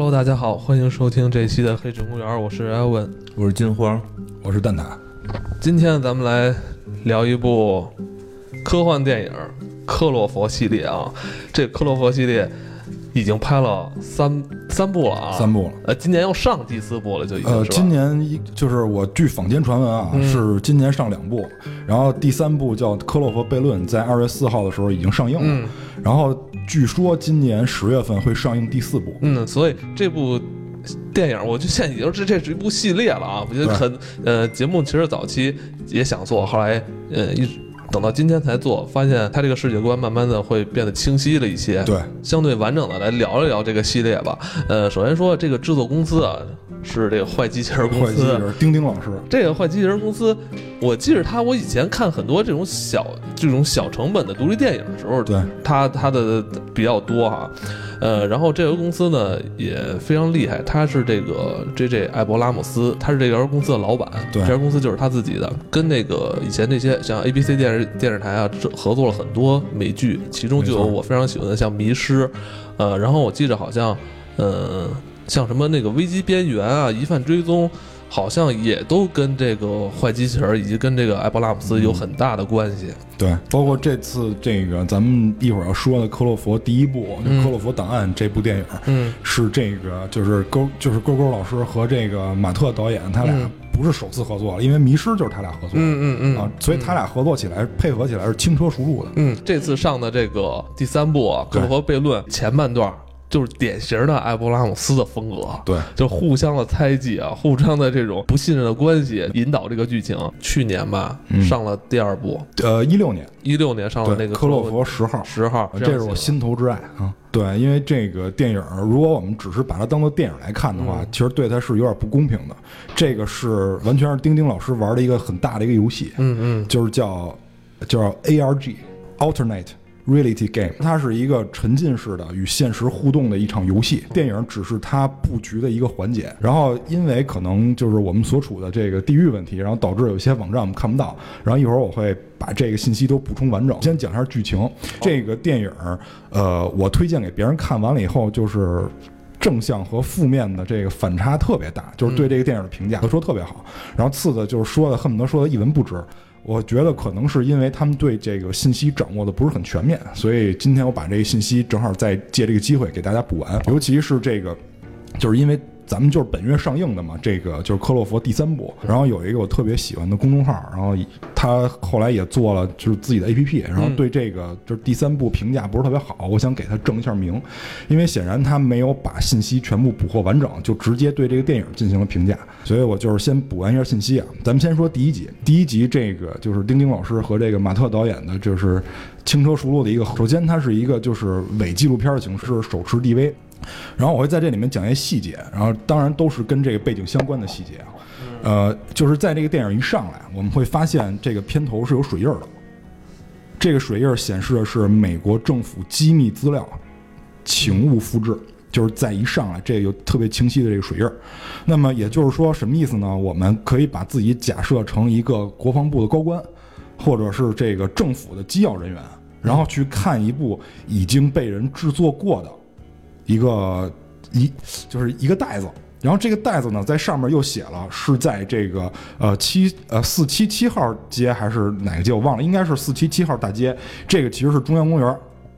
Hello，大家好，欢迎收听这一期的黑水公园，我是艾文。我是金花，我是蛋挞。今天咱们来聊一部科幻电影《克洛佛》系列啊。这《克洛佛》系列已经拍了三三部了啊，三部了。呃，今年要上第四部了，就已经呃，今年一就是我据坊间传闻啊，嗯是今年上两部，然后第三部叫《克洛佛悖论》，在二月四号的时候已经上映了，嗯然后据说今年十月份会上映第四部。嗯，所以这部。电影，我就现在已经是这是一部系列了啊！我觉得对很呃，节目其实早期也想做，后来呃一直等到今天才做，发现它这个世界观慢慢的会变得清晰了一些。对，相对完整的来聊一聊这个系列吧。呃，首先说这个制作公司啊，是这个坏机器人公坏机器司。人丁丁老师，这个坏机器人公司，我记着他，我以前看很多这种小这种小成本的独立电影的时候，对，他他的比较多哈。呃，然后这个公司呢也非常厉害，他是这个 J.J. 艾伯拉姆斯，他是这家公司的老板，对这家公司就是他自己的，跟那个以前那些像 A.B.C 电视电视台啊合作了很多美剧，其中就有我非常喜欢的像《迷失》，呃，然后我记着好像，呃，像什么那个危机边缘啊、疑犯追踪。好像也都跟这个坏机器人以及跟这个艾博拉姆斯有很大的关系。对，包括这次这个咱们一会儿要说的《克洛佛》第一部《就克洛佛档案》这部电影，嗯是这个就是勾就是勾勾老师和这个马特导演他俩嗯不是首次合作了，因为《迷失》就是他俩合作的。嗯嗯嗯啊，所以他俩合作起来、配合起来是轻车熟路的。嗯，这次上的这个第三部啊，《克洛佛悖论》前半段就是典型的艾伯拉姆斯的风格，对，就互相的猜忌啊，互相的这种不信任的关系引导这个剧情。去年吧，嗯上了第二部，呃，一六年，一六年上了，那个科洛弗十号，十号，这是我心头之爱啊。对，因为这个电影，如果我们只是把它当做电影来看的话，嗯其实对它是有点不公平的。这个是完全是丁丁老师玩的一个很大的一个游戏，嗯嗯就是叫叫 ARG Alternate Reality Game，它是一个沉浸式的与现实互动的一场游戏。电影只是它布局的一个环节。然后因为可能就是我们所处的这个地域问题，然后导致有些网站我们看不到。然后一会儿我会把这个信息都补充完整。先讲一下剧情。这个电影，呃，我推荐给别人看完了以后，就是。正向和负面的这个反差特别大，就是对这个电影的评价都说特别好，然后次的就是说的恨不得说的一文不值。我觉得可能是因为他们对这个信息掌握的不是很全面，所以今天我把这个信息正好再借这个机会给大家补完。尤其是这个，就是因为咱们就是本月上映的嘛，这个就是《克洛弗》第三部，然后有一个我特别喜欢的公众号，然后他后来也做了就是自己的 APP，然后对这个就是第三部评价不是特别好，我想给他正一下名，因为显然他没有把信息全部捕获完整，就直接对这个电影进行了评价，所以我就是先补完一下信息啊。咱们先说第一集，第一集这个就是丁丁老师和这个马特导演的，就是轻车熟路的一个。首先，它是一个就是伪纪录片的形式，手持 DV。然后我会在这里面讲一些细节，然后当然都是跟这个背景相关的细节啊。呃，就是在这个电影一上来，我们会发现这个片头是有水印儿的。这个水印儿显示的是美国政府机密资料，请勿复制。就是在一上来，这个有特别清晰的这个水印儿。那么也就是说，什么意思呢？我们可以把自己假设成一个国防部的高官，或者是这个政府的机要人员，然后去看一部已经被人制作过的一个一就是一个袋子。然后这个袋子呢，在上面又写了是在这个呃七呃四七七号街还是哪个街我忘了，应该是四七七号大街。这个其实是中央公园，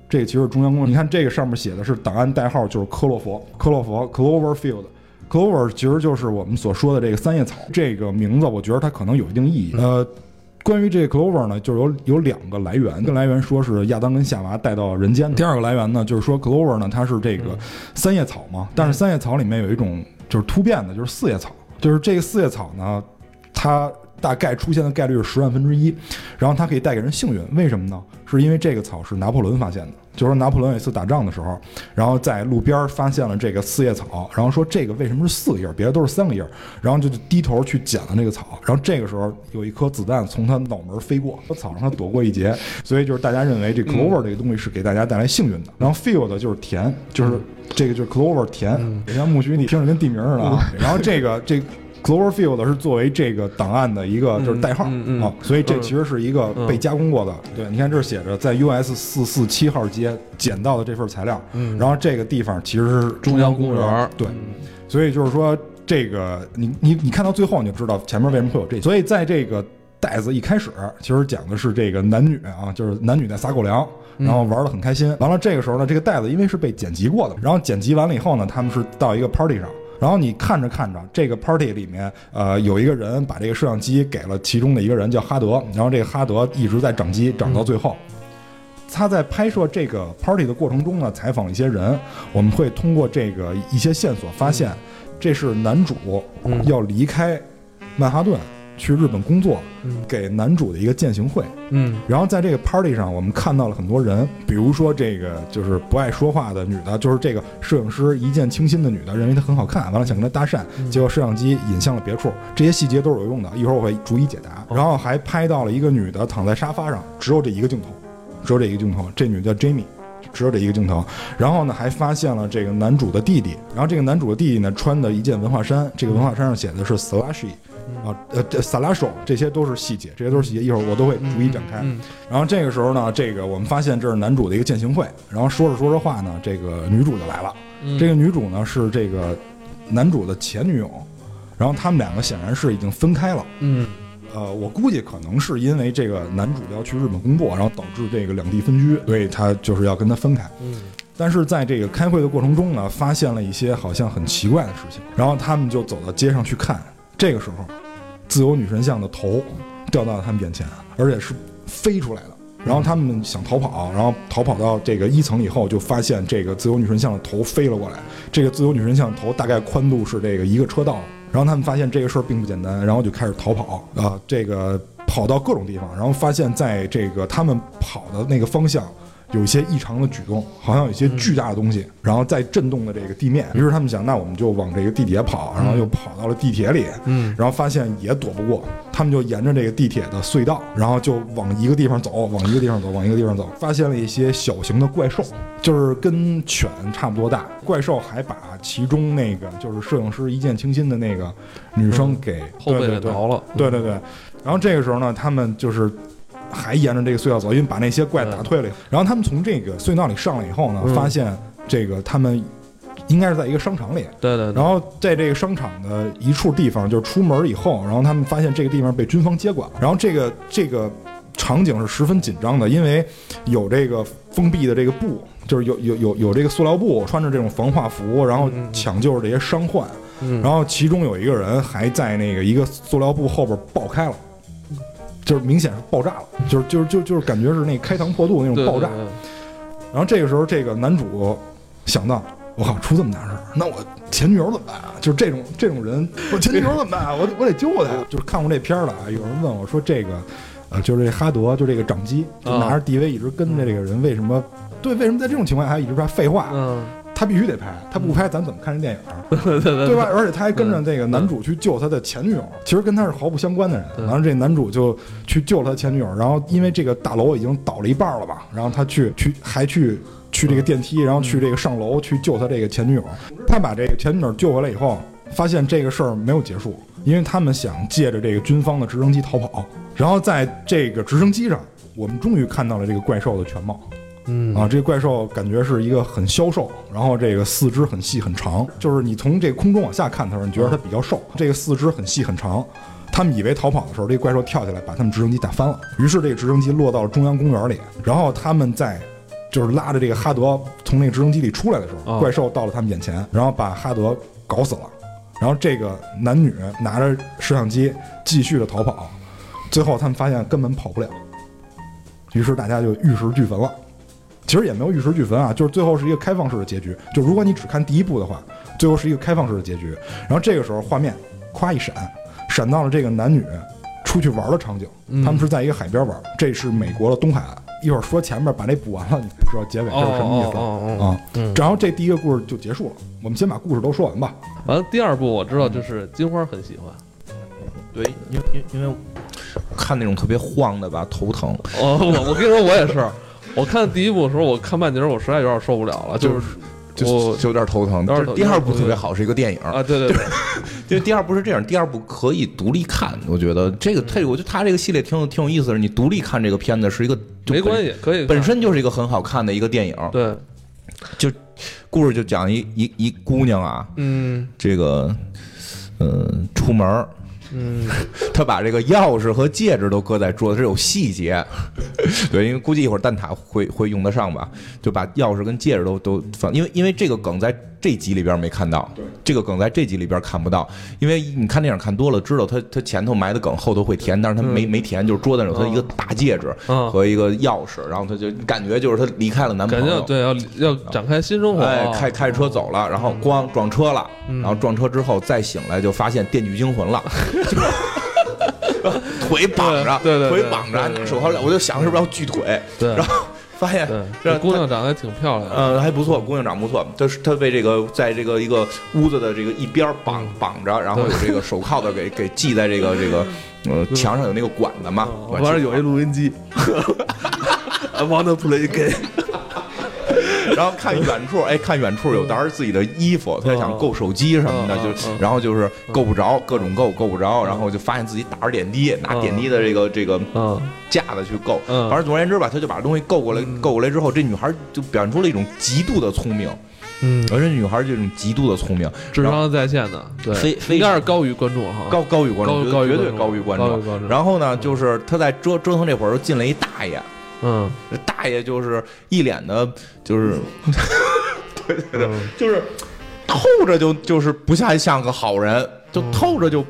这个其实是中央公园。你看这个上面写的是档案代号，就是科洛佛，科洛佛 Cloverfield。Clover 其实就是我们所说的这个三叶草，这个名字我觉得它可能有一定意义。呃，关于这个 Clover 呢，就是有有两个来源，一个来源说是亚当跟夏娃带到人间，第二个来源呢就是说 Clover 呢它是这个三叶草嘛，但是三叶草里面有一种就是突变的，就是四叶草，就是这个四叶草呢，它大概出现的概率是十万分之一，然后它可以带给人幸运，为什么呢？是因为这个草是拿破仑发现的，就是说拿破仑有一次打仗的时候，然后在路边发现了这个四叶草，然后说这个为什么是四个叶，别的都是三个叶，然后就低头去捡了那个草，然后这个时候有一颗子弹从他脑门飞过，草让他躲过一劫，所以就是大家认为这 clover 这个东西是给大家带来幸运的，然后 field 就是田，就是这个就是 clover 田，像苜蓿你听着跟地名似的啊，然后这个这 Cloverfield 是作为这个档案的一个嗯就是代号嗯嗯啊，所以这嗯。其实是一个被加工过的。对，你看这儿写着在 US 四四七号街捡到的这份材料，嗯。然后这个地方其实是中央公园对，嗯。所以就是说这个你你你看到最后你就知道前面为什么会有这，所以在这个袋子一开始其实讲的是这个男女啊，就是男女在撒狗粮。然后玩的很开心，完了这个时候呢，这个袋子因为是被剪辑过的，然后剪辑完了以后呢，他们是到一个 party 上，然后你看着看着，这个 party 里面，呃，有一个人把这个摄像机给了其中的一个人叫哈德，然后这个哈德一直在整机，整到最后。他在拍摄这个 party 的过程中呢，采访了一些人，我们会通过这个一些线索发现，这是男主嗯。要离开曼哈顿去日本工作，嗯。给男主的一个践行会。嗯。然后在这个 party 上，我们看到了很多人，比如说这个就是不爱说话的女的，就是这个摄影师一见倾心的女的，认为她很好看，完了想跟她搭讪，结果摄像机引向了。别处。这些细节都是有用的，一会儿我会逐一解答。然后还拍到了。一个女的躺在沙发上，只有这一个镜头，只有这一个镜头。这女的叫 Jamie。只有这一个镜头，然后呢，还发现了。这个男主的弟弟，然后这个男主的弟弟呢，穿的一件文化衫，这个文化衫上写的是 Slashi，啊，呃这，Salasho，这些都是细节，这些都是细节，一会儿我都会逐一展开。嗯然后这个时候呢，这个我们发现这是男主的一个践行会，然后说着说着话呢，这个女主就来了。嗯这个女主呢是这个男主的前女友，然后他们两个显然是已经分开了。嗯呃，我估计可能是因为这个男主要去日本工作，然后导致这个两地分居，所以他就是要跟他分开。嗯但是在这个开会的过程中呢，发现了一些好像很奇怪的事情，然后他们就走到街上去看。这个时候，自由女神像的头掉到了他们眼前，而且是飞出来的。然后他们想逃跑，然后逃跑到这个一层以后，就发现这个自由女神像的头飞了过来。这个自由女神像头大概宽度是这个一个车道。然后他们发现这个事儿并不简单，然后就开始逃跑啊、这个跑到各种地方，然后发现在这个他们跑的那个方向。有一些异常的举动，好像有一些巨大的东西，然后在震动的这个地面。于是他们想，那我们就往这个地底下跑，然后又跑到了地铁里，嗯然后发现也躲不过，他们就沿着这个地铁的隧道，然后就往一个地方走，往一个地方走，往一个地方走，发现了一些小型的怪兽，就是跟犬差不多大。怪兽还把其中那个就是摄影师一见倾心的那个女生给后背给挠了，对对对，然后这个时候呢，他们就是还沿着这个隧道走，因为把那些怪打退了。然后他们从这个隧道里上来以后呢，嗯发现这个他们应该是在一个商场里。对对对，然后在这个商场的一处地方，就是出门以后，然后他们发现这个地方被军方接管了。然后这个这个场景是十分紧张的，因为有这个封闭的这个布，就是有有有有这个塑料布，穿着这种防化服，然后嗯抢救着这些伤患。嗯然后其中有一个人还在那个一个塑料布后边爆开了，就是明显是爆炸了，就是就是就就是感觉是那开膛破肚那种爆炸。对对然后这个时候，这个男主想到，我靠，出这么大事儿，那我前女友怎么办啊？就是这种这种人，我前女友怎么办啊？我我得救她呀！就是看过这片儿了啊，有人问我说这个，呃，就是这哈德，就这个掌机，就拿着 DV 一直跟着这个人，为什么？对，为什么在这种情况下还一直说废话？嗯，他必须得拍，他不拍咱怎么看这电影？对吧？而且他还跟着这个男主去救他的前女友，其实跟他是毫不相关的人。对完了，这男主就去救了他前女友，然后因为这个大楼已经倒了一半了吧，然后他去去还去去这个电梯，然后去这个上楼去救他这个前女友。他把这个前女友救回来以后，发现这个事儿没有结束，因为他们想借着这个军方的直升机逃跑。然后在这个直升机上，我们终于看到了这个怪兽的全貌。嗯啊，这个怪兽感觉是一个很消瘦，然后这个四肢很细很长，就是你从这个空中往下看它的时候，你觉得它比较瘦，这个四肢很细很长。他们以为逃跑的时候，这个怪兽跳起来把他们直升机打翻了，于是这个直升机落到了中央公园里，然后他们在就是拉着这个哈德从那个直升机里出来的时候，哦怪兽到了他们眼前，然后把哈德搞死了，然后这个男女拿着摄像机继续的逃跑，最后他们发现根本跑不了，于是大家就玉石俱焚了。其实也没有玉石俱焚啊，就是最后是一个开放式的结局。就如果你只看第一部的话，最后是一个开放式的结局。然后这个时候画面咵一闪，闪到了这个男女出去玩的场景。嗯他们是在一个海边玩，这是美国的东海岸。一会儿说前面把那补完了，你才知道结尾这是什么意思啊。嗯然后这第一个故事就结束了。我们先把故事都说完吧。完了，第二部我知道就是金花很喜欢，对，因为因因为看那种特别晃的吧，头疼。哦，我我跟你说，我也是，我看第一部的时候，我看半截儿，我实在有点受不了了，就是就我就有点头疼。但是第二部特别好，是一个电影，啊，对对对，因为第二部是这样，第二部可以独立看。我觉得这个，他我觉得他这个系列挺有挺有意思的。你独立看这个片子是一个就没关系，可以本身就是一个很好看的一个电影。对，就故事就讲一一一姑娘啊，嗯这个嗯出门儿嗯，他把这个钥匙和戒指都搁在桌子，这有细节。对，因为估计一会儿蛋挞会会用得上吧，就把钥匙跟戒指都都放，因为因为这个梗在这集里边没看到，这个梗在这集里边看不到，因为你看电影看多了，知道他他前头埋的梗后头会填，但是他没、没填，就是桌子上有他一个大戒指嗯。和一个钥匙，然后他就感觉就是他离开了男朋友，对要要展开新生活，哎，开开着车走了，然后咣撞车了，然后撞车之后再醒来就发现《电锯惊魂》了，腿绑着，对对对腿绑着，手铐我就想是不是要锯腿，对。然后发现，这这姑娘长得还挺漂亮的，嗯，还不错，姑娘长不错。她是她被这个在这个一个屋子的这个一边绑绑着，然后有这个手铐的给给系在这个这个呃墙上有那个管子嘛。我完了有一录音机，I wanna play game，然后看远处，哎，看远处有当时自己的衣服，他想够手机什么的，就然后就是够不着，各种够够不着，然后就发现自己打着点滴，拿点滴的这个这个嗯。架子去够。嗯。反正总而言之吧，他就把东西够过来，够过来之后，这女孩就表现出了一种极度的聪明，嗯，而且女孩这种极度的聪明，智商在线的，对，非非应该是高于观众哈，高高于观众，绝对高于观众。然后呢，就是他在折折腾这会儿，又进来一大爷，嗯，大爷就是一脸的，就是 对对对，嗯就是透着就就是不像像个好人，就透着就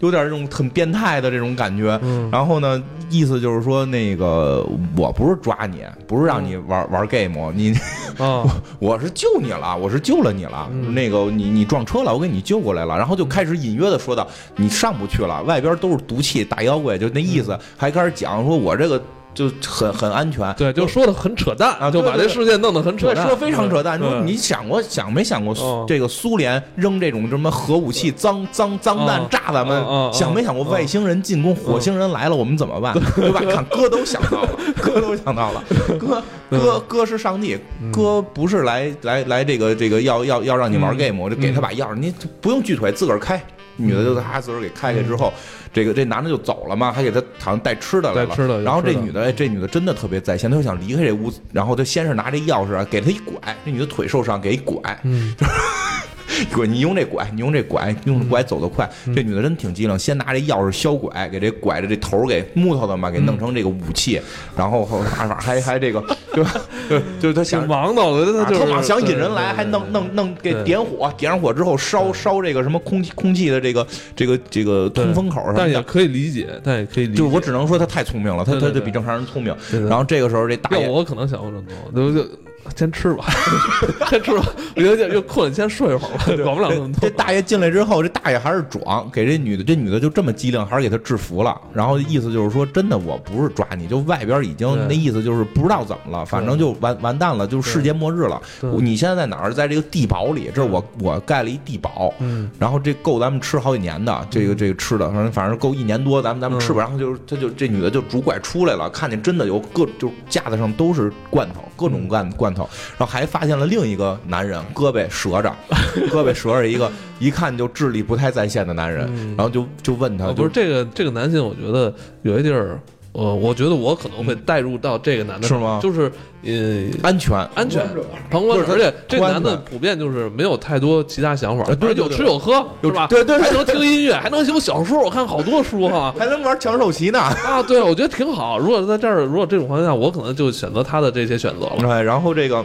有点这种很变态的这种感觉。嗯然后呢，意思就是说，那个我不是抓你，不是让你玩玩 game，你我，我是救你了，我是救了你了。嗯那个你你撞车了，我给你救过来了。然后就开始隐约的说到，你上不去了，外边都是毒气大妖怪，就那意思。还开始讲说我这个就很很安全。对，就说的很扯淡啊就把这事件弄得很扯对，淡，说非常扯淡。你说你想过想没想过哦这个苏联扔这种什么核武器、脏脏脏弹哦炸咱们？想没想过外星人进攻，火星人来了我们怎么办？对吧？看 哥都想到了，哥都想到了。哥哥哥是上帝，哥不是来来来这个这个要要要让你玩嗯 game，我就给他把钥匙，你不用锯腿，自个儿开。女的就他自个儿给开开之后，这个这男的就走了嘛，还给他好像带吃的来了。带吃的然后这女的，哎，这女的真的特别在线，她就想离开这屋子，然后她先是拿这钥匙啊，给她一拐，这女的腿受伤，给一拐，嗯 拐你用这拐，你用这拐，用这拐走得快。嗯这女的真挺机灵，先拿这钥匙削拐，给这拐的这头给木头的嘛，给弄成这个武器，然后后还还还这个，对吧？对，就是他想王道的，他就是他想引人来，还弄弄弄给点火，点上火之后烧烧这个什么空气空气的这个这个这个通风口什么但也。可以理解，但也可以理解。就是我只能说他太聪明了，他他就比正常人聪明。然后这个时候这大爷我可能想不这么多，就就先吃吧，先吃吧，我有点又困了，先睡一会儿吧，管不了那么多。这大爷进来之后，这大爷还是壮，给这女的，这女的就这么机灵，还是给他制服了。然后意思就是说，真的我不是抓你，就外边已经那意思就是不知道怎么了，反正就完完蛋了，就是世界末日了。你现在在哪儿？在这个地堡里，这是我我盖了一地堡，嗯。然后这够咱们吃好几年的，这个这个吃的，反正反正够一年多，咱们咱们吃吧。然后就是他就这女的就拄拐出来了，看见真的有各就架子上都是罐头，各种罐罐头，然后还发现了另一个男人胳膊折着，胳膊折着一个，一看就智力不太在线的男人，然后就就问他，哦，就不是这个这个男性，我觉得有一地儿，呃，我觉得我可能会带入到这个男的，是吗就是呃。安全。安全，旁观者，而且这个男的普遍就是没有太多其他想法，呃对对有吃有喝，有是吧？对对对还能听音乐，还能写小说，我看好多书哈。还能玩抢手棋呢，啊，对，我觉得挺好。如果在这儿，如果这种环境下，我可能就选择他的这些选择了。对，然后这个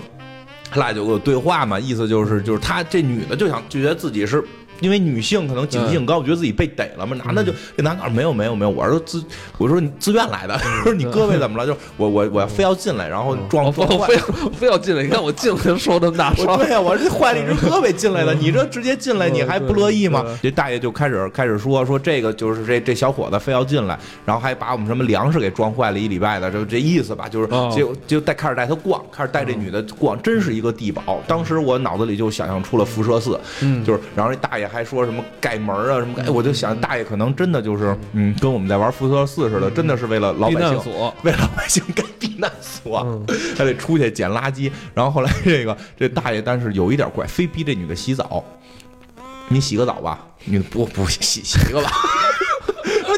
他俩就有对话嘛，意思就是就是他这女的就想就觉得自己是。因为女性可能警惕性高，觉得自己被逮了嘛。男的就这男的说没有没有没有，我是自我说你自愿来的，我 说你胳膊怎么了？就是我我我要非要进来，然后撞我撞坏我非要非要进来，你看我进来就受这么大伤我。对呀，我这坏了一只胳膊进来的，你这直接进来，你还不乐意吗？这大爷就开始开始说说这个就是这这小伙子非要进来，然后还把我们什么粮食给撞坏了一礼拜的，就这意思吧，就是哦就就带开始带他逛，开始带这女的逛，真是一个地堡。当时我脑子里就想象出了辐射四，嗯就是然后这大爷还说什么盖门啊什么盖，我就想大爷可能真的就是嗯，跟我们在玩辐射四似的，真的是为了老百姓难所，为老百姓盖避避难所，嗯 他得出去捡垃圾。然后后来这个这大爷，但是有一点怪，非逼这女的洗澡。你洗个澡吧，女的不不洗洗一个吧。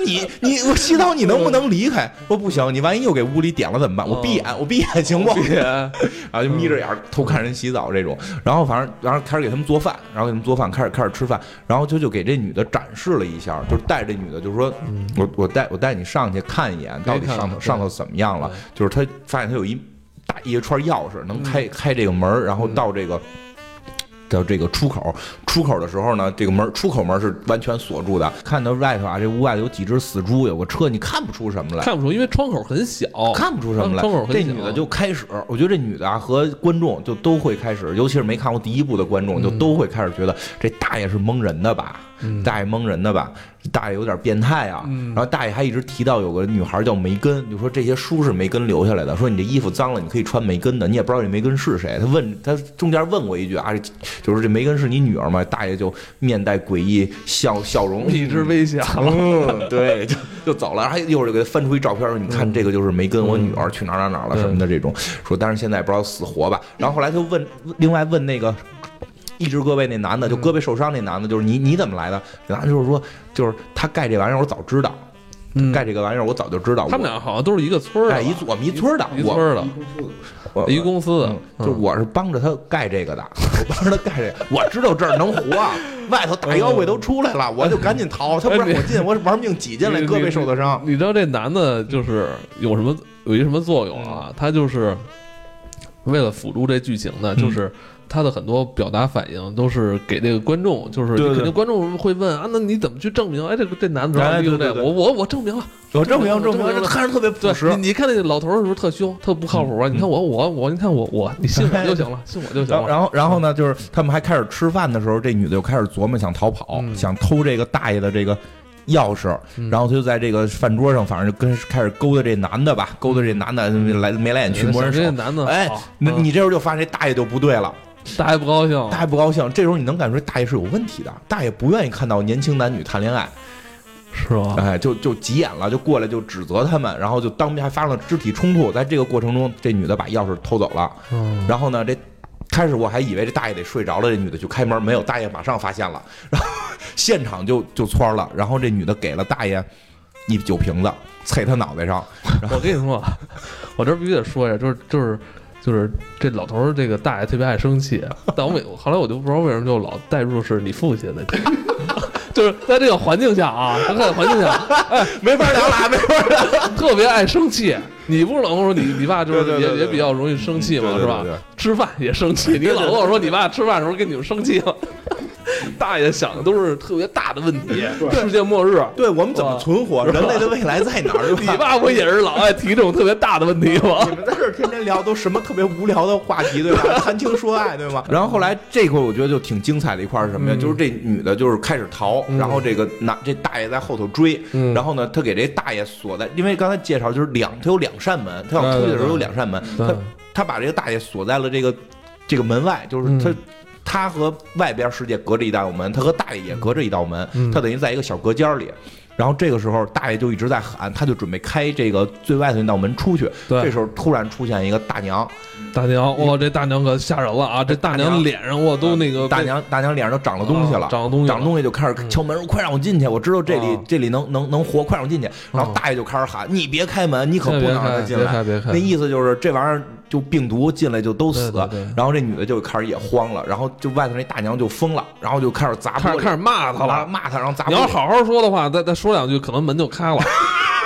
说你你我洗澡你能不能离开？说不行，你万一又给屋里点了怎么办？我闭眼，我闭眼行不？别 然后就眯着眼偷看人洗澡这种，然后反正然后开始给他们做饭，然后给他们做饭，开始开始吃饭，然后就就给这女的展示了一下，就是带这女的，就是说我我带我带你上去看一眼，到底上头上头怎么样了？就是他发现他有一大一串钥匙能嗯开开这个门，然后到这个。到这个出口，出口的时候呢，这个门出口门是完全锁住的。看到外头啊，这屋外头有几只死猪，有个车，你看不出什么来。看不出，因为窗口很小，看不出什么来窗口。很小这女的就开始，我觉得这女的啊和观众就都会开始，尤其是没看过第一部的观众，就都会开始觉得这大爷是蒙人的吧，大爷蒙人的吧，大爷有点变态啊。然后大爷还一直提到有个女孩叫梅根，就说这些书是梅根留下来的，说你这衣服脏了，你可以穿梅根的，你也不知道这梅根是谁。他问他中间问过一句啊，就是这梅根是你女儿吗？大爷就面带诡异笑笑容，一直微笑。嗯，对，就就走了，还一会儿就给他翻出一照片，说你看这个就是梅根，我女儿去哪儿哪儿哪儿了什么的这种，说但是现在也不知道死活吧。然后后来就问，另外问那个。一只胳膊那男的，就胳膊受伤那男的，就是你你怎么来的？然后就是说，就是他盖这玩意儿，我早知道，嗯盖这个玩意儿我早就知道。他们俩好像都是一个村儿的一我们一村儿的，我一村儿的，我一公司的嗯，就我是帮着他盖这个的，我帮着他盖这个，我知道这儿能活，外头大妖怪都出来了，我就赶紧逃，他不让我进，我玩命挤进来，胳膊受的伤。你知道这男的就是有什么有一什么作用啊？他就是为了辅助这剧情呢，嗯就是他的很多表达反应都是给这个观众，就是肯定观众会问啊，那你怎么去证明？哎，这个这男的哎利用这个，对我我我证明了，我证明证明，证明这看着特别朴对实你。看那个老头是不是特凶，特不靠谱啊？你看我我我，你看我我，你信我就行了，信我就行了。然后然后呢，就是他们还开始吃饭的时候，这女的就开始琢磨想逃跑，嗯想偷这个大爷的这个钥匙，嗯然后他就在这个饭桌上，反正就跟开始勾搭这男的吧，勾搭这男的来眉来眼去摸人手这。男的哎好，那嗯你这时候就发现这大爷就不对了，大爷不高兴，大爷不高兴。这时候你能感觉大爷是有问题的，大爷不愿意看到年轻男女谈恋爱，是吧？哎，就就急眼了，就过来就指责他们，然后就当面还发生了肢体冲突。在这个过程中，这女的把钥匙偷走了，嗯，然后呢，这开始我还以为这大爷得睡着了，这女的就开门，没有，大爷马上发现了，然后现场就就窜了，然后这女的给了大爷一酒瓶子，啐他脑袋上，我跟你说啊，我这必须得说一下，就是就是就是这老头儿这个大爷特别爱生气，但我每后来我就不知道为什么就老带入是你父亲的，就是在这个环境下啊，在这个环境下，哎，没法聊了，没法聊。特别爱生气。你不是老跟我说你你爸就是也也比较容易生气嘛，是吧？吃饭也生气，你老跟我说你爸吃饭的时候跟你们生气了。大爷想的都是特别大的问题，世界末日。对我们怎么存活？人类的未来在哪儿？你爸不也是老爱提这种特别大的问题吗你？们在这儿天天聊都什么特别无聊的话题，对吧？谈情说爱，对吗？然后后来这块我觉得就挺精彩的一块是什么呀？嗯就是这女的就是开始逃，嗯然后这个男这大爷在后头追，嗯然后呢，他给这大爷锁在，因为刚才介绍就是两，他有两扇门，他要出去的时候有两扇门，他他把这个大爷锁在了这个这个门外，就是他。嗯他和外边世界隔着一道门，他和大爷也隔着一道门，嗯他等于在一个小隔间里。然后这个时候，大爷就一直在喊，他就准备开这个最外头那道门出去。对这时候突然出现一个大娘，大娘，哇，这大娘可吓人了啊！这大娘脸上哇都那个大娘大娘脸上都长了东西了，啊长了东西了长了东西就开始敲门，说快让我进去，我知道这里啊这里能能能活，快让我进去。然后啊大爷就开始喊，你别开门，你可不能让他，进来。别开，别开那。意思就是这玩意儿就病毒进来就都死对对对，然后这女的就开始也慌了，然后就外头那大娘就疯了，然后就开始砸，开始开始骂他了。骂他，然后砸。你要好好说的话，再再说两句，可能门就开了。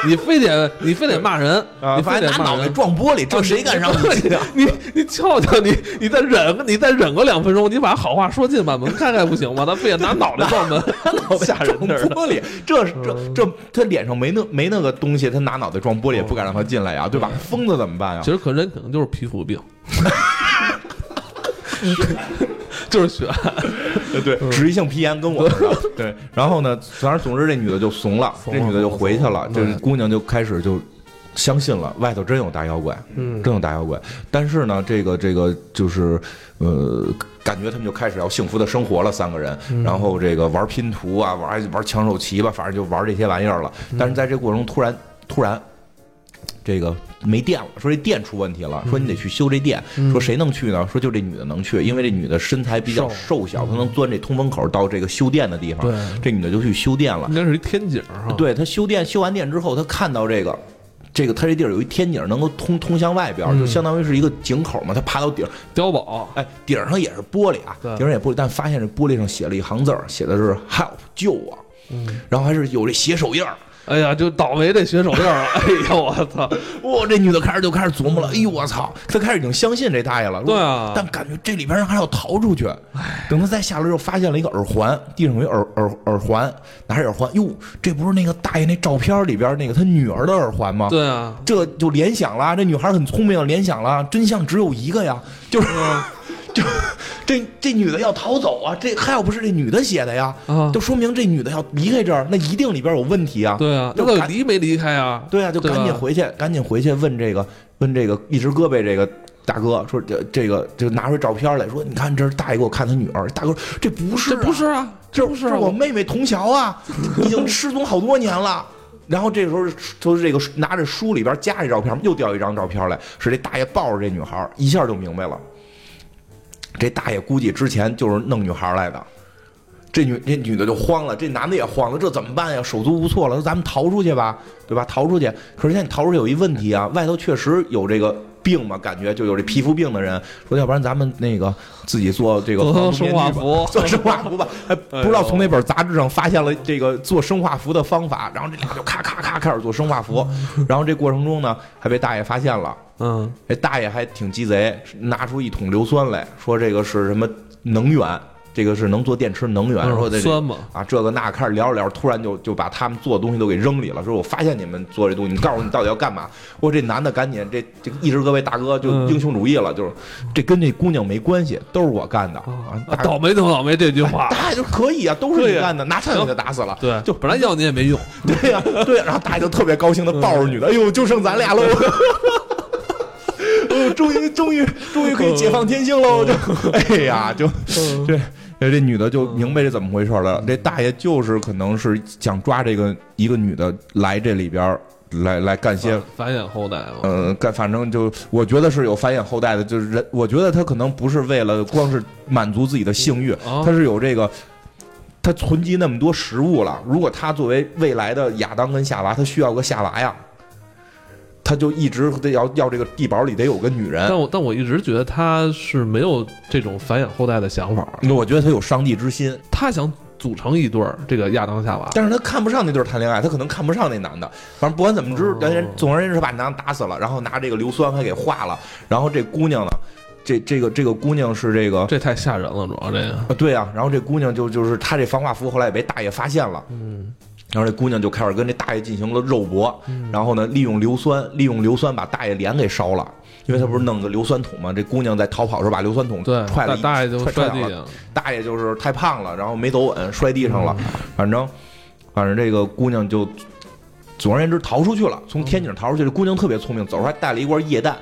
你非得你非得骂人，啊，你非得拿脑袋。撞玻璃，这谁敢让你进啊？你 你瞧瞧你，你再忍个，你再忍个两分钟，你把好话说尽，把门开开不行吗？他非得拿脑袋撞门，吓人撞。玻璃，这是这这他脸上没那没那个东西，他拿脑袋撞玻璃也不敢让他进来呀，对吧？疯子怎么办呀其？实可人可能就是皮肤病，就是血汗。对，脂溢性皮炎跟我 似的。对，然后呢，反正总之这女的就怂了，这女的就回去了，这姑娘就开始就。相信了，外头真有大妖怪，嗯真有大妖怪。但是呢，这个这个就是，呃，感觉他们就开始要幸福的生活了，三个人。然后这个玩拼图啊，玩玩抢手棋吧，反正就玩这些玩意儿了。但是在这过程中，突然突然，这个没电了，说这电出问题了，说你得去修这电，说谁能去呢？说就这女的能去，因为这女的身材比较瘦小，她能钻这通风口到这个修电的地方。对这女的就去修电了应。该是一天井哈。对她修电修完电之后，她看到这个。这个她这地儿有一天井，能够通通向外边，就相当于是一个井口嘛。她爬到顶，碉堡，哎，顶上也是玻璃啊，顶上也玻璃，但发现这玻璃上写了一行字儿，写的是 “help 救我”，然后还是有这血手印儿。哎呀，就倒霉这血手印儿了。哎呦，我操！哇，这女的开始就开始琢磨了，哎呦我操，她开始已经相信这大爷了。对啊但感觉这里边人还要逃出去。等她再下来之后，发现了一个耳环，地上有一耳耳耳环，拿着耳环，哟，这不是那个大爷那照片里边那个他女儿的耳环吗？对啊，这就联想了，这女孩很聪明，联想了，真相只有一个呀，就是。就这这女的要逃走啊！这还要不是这女的写的呀，啊就说明这女的要离开这儿，那一定里边有问题啊！对啊，那到底就赶离没离开啊？对啊，就赶紧回去，赶紧回去问这个问这个一只胳膊这个大哥说这这个就拿出照片来说，你看这是大爷给我看他女儿，大哥这不是、这不是，啊，这不是我妹妹童乔啊，已经失踪好多年了。然后这时候就是这个拿着书里边夹着照片，又掉一张照片来，是这大爷抱着这女孩，一下就明白了。这大爷估计之前就是弄女孩来的，这女这女的就慌了，这男的也慌了，这怎么办呀？手足无措了，说咱们逃出去吧，对吧？逃出去。可是现在你逃出去有一问题啊，外头确实有这个病嘛，感觉就有这皮肤病的人，说要不然咱们那个自己做这个做生化服做生化服吧。哎，不知道从哪本杂志上发现了这个做生化服的方法，然后这俩就咔咔咔开始做生化服，然后这过程中呢还被大爷发现了。嗯，这大爷还挺鸡贼，拿出一桶硫酸来说这个是什么能源，这个是能做电池能源，嗯说的酸嘛啊，这个那开始聊着聊着，突然就就把他们做的东西都给扔里了，说我发现你们做这东西，你告诉我你到底要干嘛？我这男的赶紧这这一直各位大哥就嗯英雄主义了，就是这跟这姑娘没关系，都是我干的啊啊，倒霉就倒霉这句话。大爷就可以啊，都是你干的，拿枪给他打死了。对，就本来要你也没用。对呀、对呀、然后大爷就特别高兴的抱着女的，哎呦，就剩咱俩喽。哦，终于，终于，终于可以解放天性喽！就，哎呀，就 这这女的就明白这怎么回事了。这大爷就是可能是想抓这个一个女的来这里边来来干些繁衍后代嘛。嗯，干反正就我觉得是有繁衍后代的，就是人，我觉得他可能不是为了光是满足自己的性欲，啊他是有这个。他囤积那么多食物了，如果他作为未来的亚当跟夏娃，他需要个夏娃呀，他就一直得要要这个地堡里得有个女人但。我但我一直觉得他是没有这种繁衍后代的想法，那我觉得他有上帝之心，他想组成一对儿这个亚当夏娃。但是他看不上那对儿谈恋爱，他可能看不上那男的。反正不管怎么知，人家总而言之把男的打死了，然后拿这个硫酸还给化了，然后这姑娘呢，这这个这个姑娘是这个这太吓人了，主要这个。啊，对啊，然后这姑娘就就是她这防化服后来也被大爷发现了，嗯，然后这姑娘就开始跟这大爷进行了肉搏，然后呢，利用硫酸，利用硫酸把大爷脸给烧了，因为他不是弄个硫酸桶嘛，这姑娘在逃跑的时候把硫酸桶踹了一，大爷就摔地上了。大爷就是太胖了，然后没走稳，摔地上了，嗯反正反正这个姑娘就总而言之逃出去了，从天井逃出去，这姑娘特别聪明，走时候还带了一罐液弹。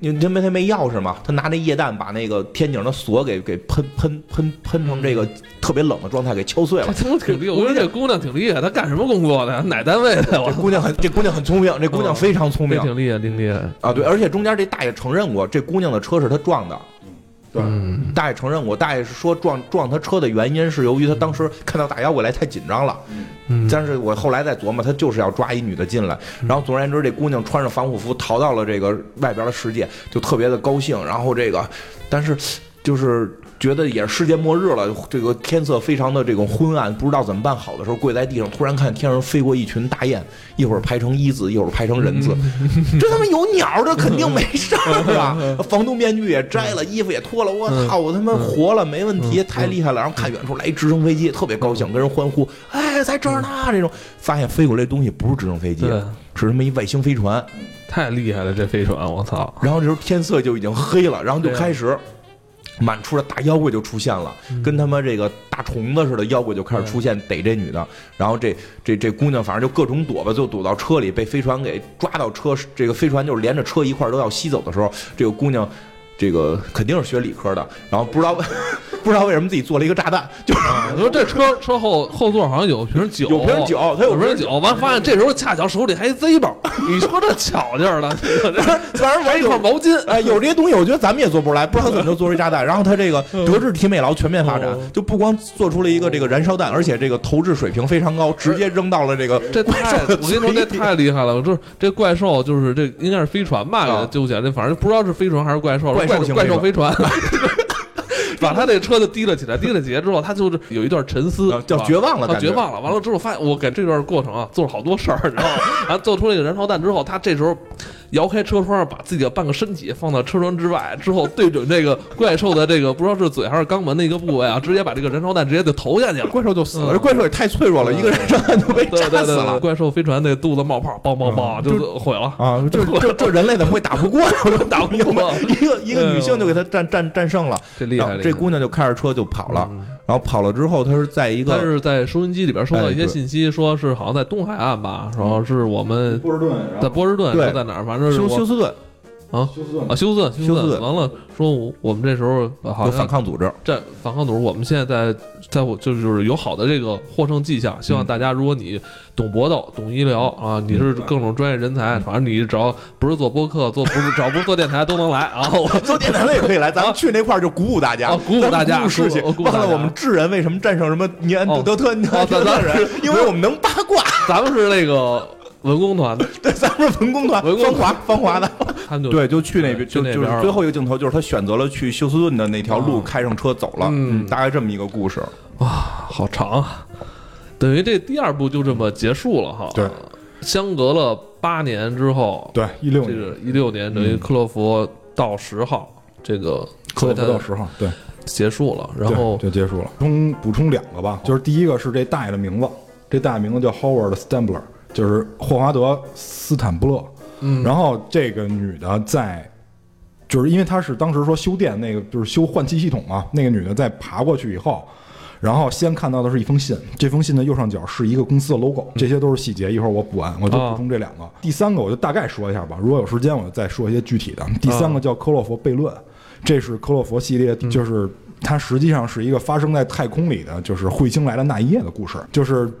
因为他没他没钥匙嘛，他拿那液氮把那个天井的锁给给喷喷喷喷成这个特别冷的状态给敲碎了他。挺厉害，我觉得这姑娘挺厉害，她干什么工作的？哪单位的？我这姑娘很这姑娘很聪明，这姑娘非常聪明这挺厉害，挺厉害。啊！对，而且中间这大爷承认过，这姑娘的车是他撞的。对，嗯大爷承认过，大爷是说撞撞他车的原因是由于他当时看到大妖怪来太紧张了。嗯，但是我后来再琢磨，他就是要抓一女的进来。然后总而言之，这姑娘穿着防护服逃到了这个外边的世界，就特别的高兴。然后这个，但是就是觉得也是世界末日了，这个天色非常的这种昏暗，不知道怎么办好的时候，跪在地上，突然看天上飞过一群大雁，一会儿排成一字，一会儿排成人字。这他妈有鸟这，肯定没事儿啊！防毒面具也摘了，衣服也脱了，我操，我他妈活了，没问题，太厉害了！然后看远处来一直升飞机，特别高兴，跟人欢呼，哎，在这儿呢！这种发现飞过来的东西不是直升飞机，是他妈一外星飞船。太厉害了，这飞船，我操！然后这时候天色就已经黑了，然后就开始。满处的大妖怪就出现了，跟他妈这个大虫子似的妖怪就开始出现，逮这女的。然后这这这姑娘反正就各种躲吧，就躲到车里，被飞船给抓到车。这个飞船就是连着车一块都要吸走的时候，这个姑娘，这个肯定是学理科的，然后不知道 不知道为什么自己做了一个炸弹，就是你说这车车后后座好像有瓶酒，有瓶酒他有有瓶酒，完发现这时候恰巧手里还一 Z 包，你说这巧劲儿了，反正还一块毛巾，哎，有这些东西，我觉得咱们也做不出来，不知道怎么就做出一炸弹。然后他这个德智体美劳全面发展哦，就不光做出了一个这个燃烧弹，而且这个投掷水平非常高，直接扔到了这个这太，我跟你说这太厉害了！我这这怪兽就是这应该是飞船吧？给它啊揪起来，这反正不知道是飞船还是怪兽，怪怪兽飞船。把他那车就提了起来，提了起来之后，他就是有一段沉思啊，叫绝望了啊，绝望了。完了之后，发现我给这段过程啊，做了好多事儿，你知道吗？然后做出那个燃烧弹之后，他这时候摇开车窗，把自己的半个身体放到车窗之外，之后对准这个怪兽的这个不知道是嘴还是肛门的一个部位啊，直接把这个燃烧弹直接就投下去了。怪兽就死了。怪兽也太脆弱了，一个燃烧弹就被，炸死了。怪兽飞船那肚子冒泡，梆梆梆，就毁了。啊，这这这人类怎么会打不过？我都打不明白。一个一个女性就给他战战战胜了，这厉害，这姑娘就开着车就跑了。然后跑了之后，他是在一个他是在收音机里边收到一些信息，说是好像在东海岸吧，然后是我们波士顿，在波士顿，在哪儿，反正是休休斯顿啊休斯啊休斯顿，休斯顿完了，说我我们这时候呃好有反抗组织，这反抗组织，我们现在在在我就是就是有好的这个获胜迹象，希望嗯大家如果你懂搏斗、懂医疗啊，你是各种专业人才，反正你只要不是做播客、做不是只要不是做电台都能来啊。我做电台的也可以来，咱们去那块儿就鼓舞大家，啊鼓舞大家咱们鼓舞士气。鼓舞鼓舞大家忘了我们智人为什么战胜什么尼安哦德特人，因为我们能八卦。咱们是那个文工团的，对，咱们是文工团，文工芳华芳华的。他们就对，就去那边，就就是去那边最后一个镜头，就是他选择了去休斯顿的那条路，啊开上车走了。嗯大概这么一个故事。哇好长啊，等于这第二部就这么结束了哈。对，相隔了八年之后，对，一六年，这个一六年等于克洛弗到十号，这个克洛弗到他十号，对，结束了，然后就结束了。补充补充两个吧，就是第一个是这大爷的名字，这大爷名字叫 Howard Stambler，就是霍华德·斯坦布勒。嗯然后这个女的在，就是因为她是当时说修电那个就是修换气系统嘛，那个女的在爬过去以后。然后先看到的是一封信，这封信的右上角是一个公司的 logo，这些都是细节，一会儿我补完，我就补充这两个。第三个我就大概说一下吧，如果有时间我就再说一些具体的。第三个叫科洛弗悖论，这是科洛弗系列，就是它实际上是一个发生在太空里的，就是彗星来了那一夜的故事，就是。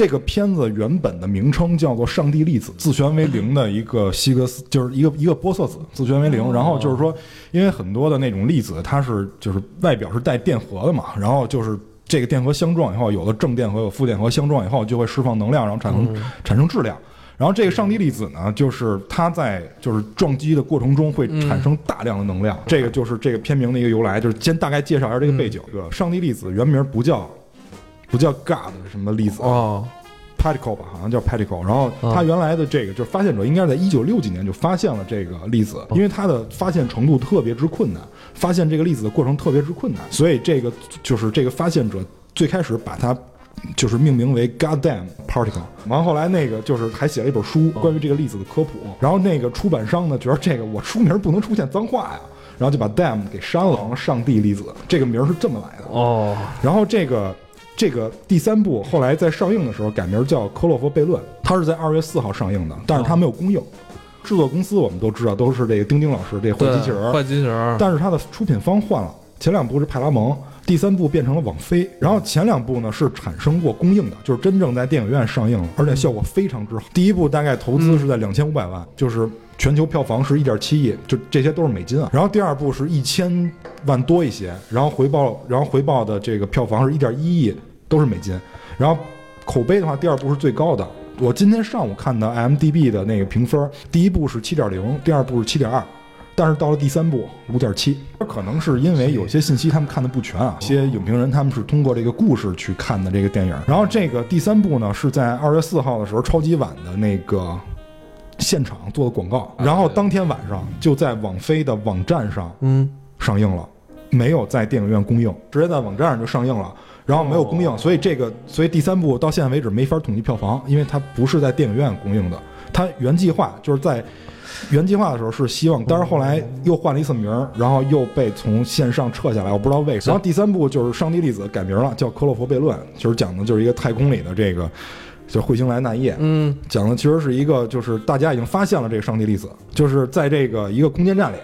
这个片子原本的名称叫做《上帝粒子》，自旋为零的一个希格斯，就是一个一个玻色子自旋为零。然后就是说，因为很多的那种粒子，它是就是外表是带电荷的嘛，然后就是这个电荷相撞以后，有的正电荷有负电荷相撞以后，就会释放能量，然后产生产生质量。然后这个上帝粒子呢，就是它在就是撞击的过程中会产生大量的能量，这个就是这个片名的一个由来。就是先大概介绍一下这个背景。这个上帝粒子原名不叫不叫 God 什么粒子哦，particle 吧，好像叫 particle。然后它原来的这个就是发现者应该是在一九六几年就发现了这个粒子，因为它的发现程度特别之困难，发现这个粒子的过程特别之困难，所以这个就是这个发现者最开始把它。就是命名为 Goddamn Particle，完后来那个就是还写了一本书关于这个粒子的科普，然后那个出版商呢觉得这个我书名不能出现脏话呀，然后就把 damn 给删了上帝粒子，这个名儿是这么来的。哦，然后这个这个第三部后来在上映的时候改名叫《科洛弗悖论》，它是在二月四号上映的，但是它没有公映。制作公司我们都知道都是这个丁丁老师这坏机器人儿，坏机器人，但是它的出品方换了，前两部是派拉蒙，第三部变成了网飞，然后前两部呢是产生过公映的，就是真正在电影院上映了，而且效果非常之好。第一部大概投资是在两千五百万，就是全球票房是一点七亿，就这些都是美金啊。然后第二部是一千万多一些，然后回报，然后回报的这个票房是一点一亿，都是美金。然后口碑的话，第二部是最高的。我今天上午看的 IMDB 的那个评分，第一部是七点零，第二部是七点二。但是到了第三部五点七，可能是因为有些信息他们看的不全啊，一些影评人他们是通过这个故事去看的这个电影。然后这个第三部呢是在二月四号的时候超级晚的那个现场做的广告，然后当天晚上就在网飞的网站上嗯，上映了，没有在电影院公映，直接在网站上就上映了。然后没有供应，所以这个，所以第三部到现在为止没法统计票房，因为它不是在电影院供应的。它原计划就是在原计划的时候是希望，但是后来又换了一次名儿，然后又被从线上撤下来，我不知道为什么。然后第三部就是《上帝粒子》改名了，叫《科洛弗悖论》，就是讲的就是一个太空里的这个，就彗星来那夜，嗯，讲的其实是一个，就是大家已经发现了这个上帝粒子，就是在这个一个空间站里，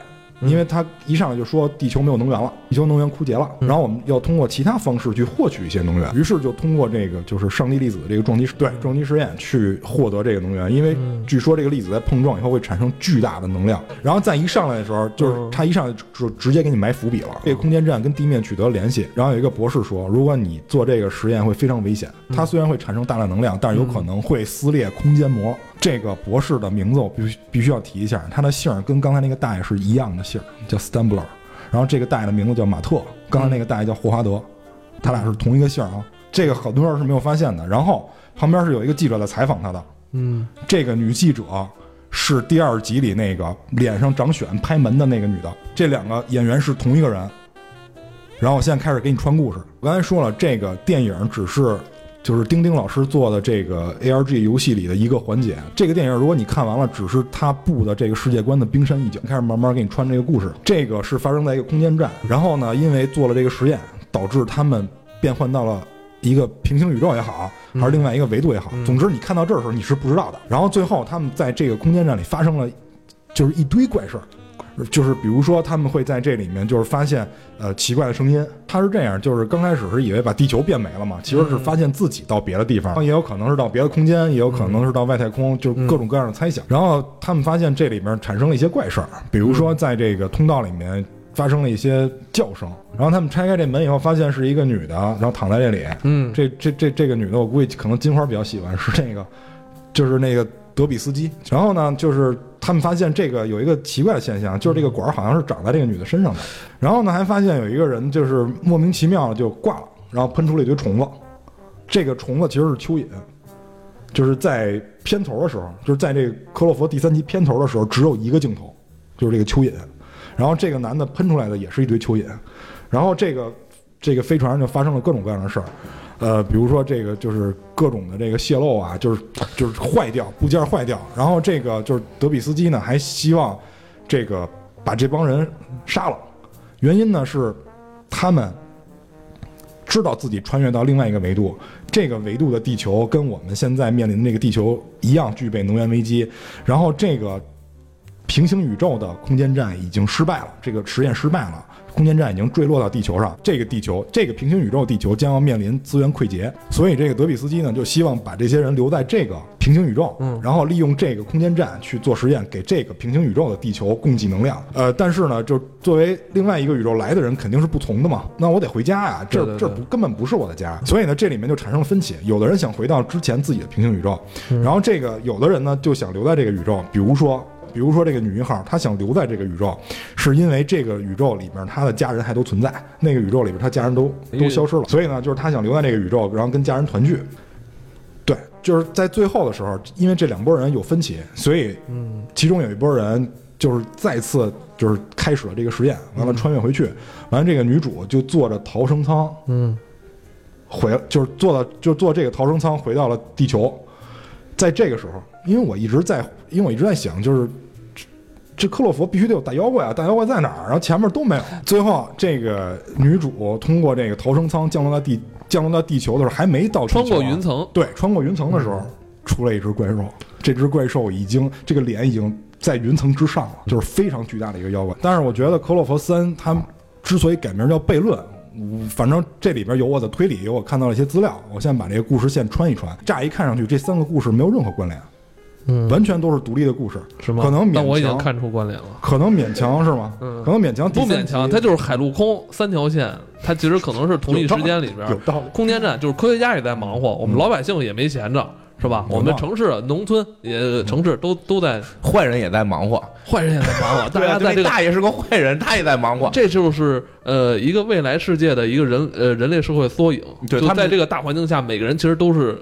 因为他一上来就说地球没有能源了，地球能源枯竭了，然后我们要通过其他方式去获取一些能源，于是就通过这个就是上帝粒子的这个撞击对撞击实验去获得这个能源，因为据说这个粒子在碰撞以后会产生巨大的能量，然后再一上来的时候，就是他一上来就直接给你埋伏笔了，这个空间站跟地面取得联系，然后有一个博士说，如果你做这个实验会非常危险，它虽然会产生大量能量，但是有可能会撕裂空间膜。这个博士的名字我必须必须要提一下，他的姓儿跟刚才那个大爷是一样的姓儿，叫 Stambler。然后这个大爷的名字叫马特，刚才那个大爷叫霍华德，他俩是同一个姓儿啊。这个很多人是没有发现的。然后旁边是有一个记者在采访他的，嗯，这个女记者是第二集里那个脸上长癣拍门的那个女的，这两个演员是同一个人。然后我现在开始给你穿故事。我刚才说了，这个电影只是。就是丁丁老师做的这个 A R G 游戏里的一个环节。这个电影如果你看完了，只是他布的这个世界观的冰山一角。开始慢慢给你穿这个故事。这个是发生在一个空间站，然后呢，因为做了这个实验，导致他们变换到了一个平行宇宙也好，还是另外一个维度也好。总之，你看到这儿的时候你是不知道的。然后最后他们在这个空间站里发生了，就是一堆怪事儿。就是比如说，他们会在这里面就是发现呃奇怪的声音。他是这样，就是刚开始是以为把地球变没了嘛，其实是发现自己到别的地方，也有可能是到别的空间，也有可能是到外太空，就各种各样的猜想。然后他们发现这里面产生了一些怪事儿，比如说在这个通道里面发生了一些叫声。然后他们拆开这门以后，发现是一个女的，然后躺在这里。嗯，这这这这个女的，我估计可能金花比较喜欢，是那个，就是那个。德比斯基，然后呢，就是他们发现这个有一个奇怪的现象，就是这个管儿好像是长在这个女的身上的。然后呢，还发现有一个人就是莫名其妙就挂了，然后喷出了一堆虫子。这个虫子其实是蚯蚓，就是在片头的时候，就是在这个克洛佛第三集片头的时候，只有一个镜头，就是这个蚯蚓。然后这个男的喷出来的也是一堆蚯蚓。然后这个这个飞船上就发生了各种各样的事儿。呃，比如说这个就是各种的这个泄漏啊，就是就是坏掉部件坏掉，然后这个就是德比斯基呢还希望这个把这帮人杀了，原因呢是他们知道自己穿越到另外一个维度，这个维度的地球跟我们现在面临的那个地球一样具备能源危机，然后这个平行宇宙的空间站已经失败了，这个实验失败了。空间站已经坠落到地球上，这个地球，这个平行宇宙地球将要面临资源溃竭，所以这个德比斯基呢就希望把这些人留在这个平行宇宙，嗯，然后利用这个空间站去做实验，给这个平行宇宙的地球供给能量。呃，但是呢，就作为另外一个宇宙来的人肯定是不从的嘛，那我得回家呀，这这不根本不是我的家，所以呢，这里面就产生了分歧，有的人想回到之前自己的平行宇宙，然后这个有的人呢就想留在这个宇宙，比如说。比如说这个女一号，她想留在这个宇宙，是因为这个宇宙里面她的家人还都存在，那个宇宙里边她家人都都消失了，所以呢，就是她想留在这个宇宙，然后跟家人团聚。对，就是在最后的时候，因为这两拨人有分歧，所以，嗯，其中有一拨人就是再次就是开始了这个实验，完了穿越回去，完了这个女主就坐着逃生舱，嗯，回就是坐到就坐这个逃生舱回到了地球，在这个时候，因为我一直在，因为我一直在想，就是。这克洛佛必须得有大妖怪啊！大妖怪在哪儿？然后前面都没有。最后，这个女主通过这个逃生舱降落到地降落到地球的时候，还没到穿过云层。对，穿过云层的时候，出来一只怪兽。这只怪兽已经这个脸已经在云层之上了，就是非常巨大的一个妖怪。但是我觉得克洛佛三它之所以改名叫悖论，反正这里边有我的推理，有我看到了一些资料。我现在把这个故事线穿一穿。乍一看上去，这三个故事没有任何关联。嗯，完全都是独立的故事，是吗？可能勉强，我已经看出关联了。可能勉强是吗？嗯，可能勉强。不勉强，它就是海陆空三条线，它其实可能是同一时间里边。有道理。空间站就是科学家也在忙活，我们老百姓也没闲着，是吧？我们城市、农村也城市都都在，坏人也在忙活，坏人也在忙活。大家在这个大爷是个坏人，他也在忙活。这就是呃一个未来世界的一个人呃人类社会缩影。对，就在这个大环境下，每个人其实都是。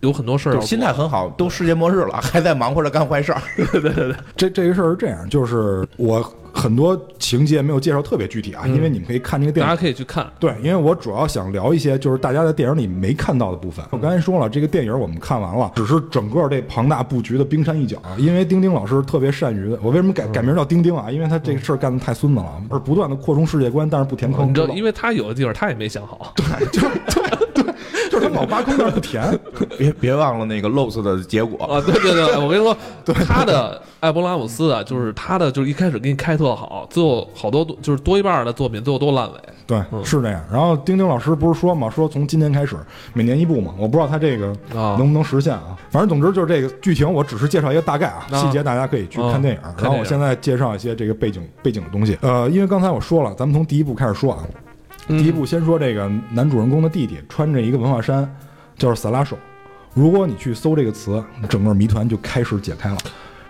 有很多事儿，心态很好，都世界末日了，还在忙活着干坏事儿。对对对对，这这个事儿是这样，就是我很多情节没有介绍特别具体啊，因为你们可以看这个电影，大家可以去看。对，因为我主要想聊一些就是大家在电影里没看到的部分。我刚才说了，这个电影我们看完了，只是整个这庞大布局的冰山一角。因为丁丁老师特别善于，我为什么改改名叫丁丁啊？因为他这个事儿干的太孙子了，而不断的扩充世界观，但是不填坑。你知道，因为他有的地方他也没想好。对，就对对。就是他们老挖坑，但是不填。别别忘了那个 Lost 的结果，啊，对对对，我跟你说，他的艾伯拉姆斯啊，就是他的，就是一开始给你开特好，最后好多就是多一半的作品最后都烂尾。对，是这样。然后丁丁老师不是说嘛，说从今年开始每年一部嘛，我不知道他这个啊能不能实现啊。反正总之就是这个剧情，我只是介绍一个大概啊，啊细节大家可以去看电影。嗯然后我现在介绍一些这个背景背景的东西。呃，因为刚才我说了，咱们从第一部开始说啊。第一步先说这个男主人公的弟弟穿着一个文化衫，叫萨拉手。如果你去搜这个词，整个谜团就开始解开了，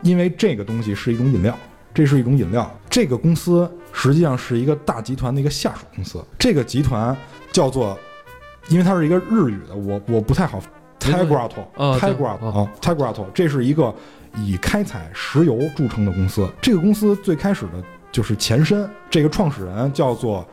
因为这个东西是一种饮料，这是一种饮料。这个公司实际上是一个大集团的一个下属公司，这个集团叫做，因为它是一个日语的，我我不太好没关系 Tigrato 啊 Tigrato 对啊 Tigrato，这是一个以开采石油著称的公司。这个公司最开始的就是前身，这个创始人叫做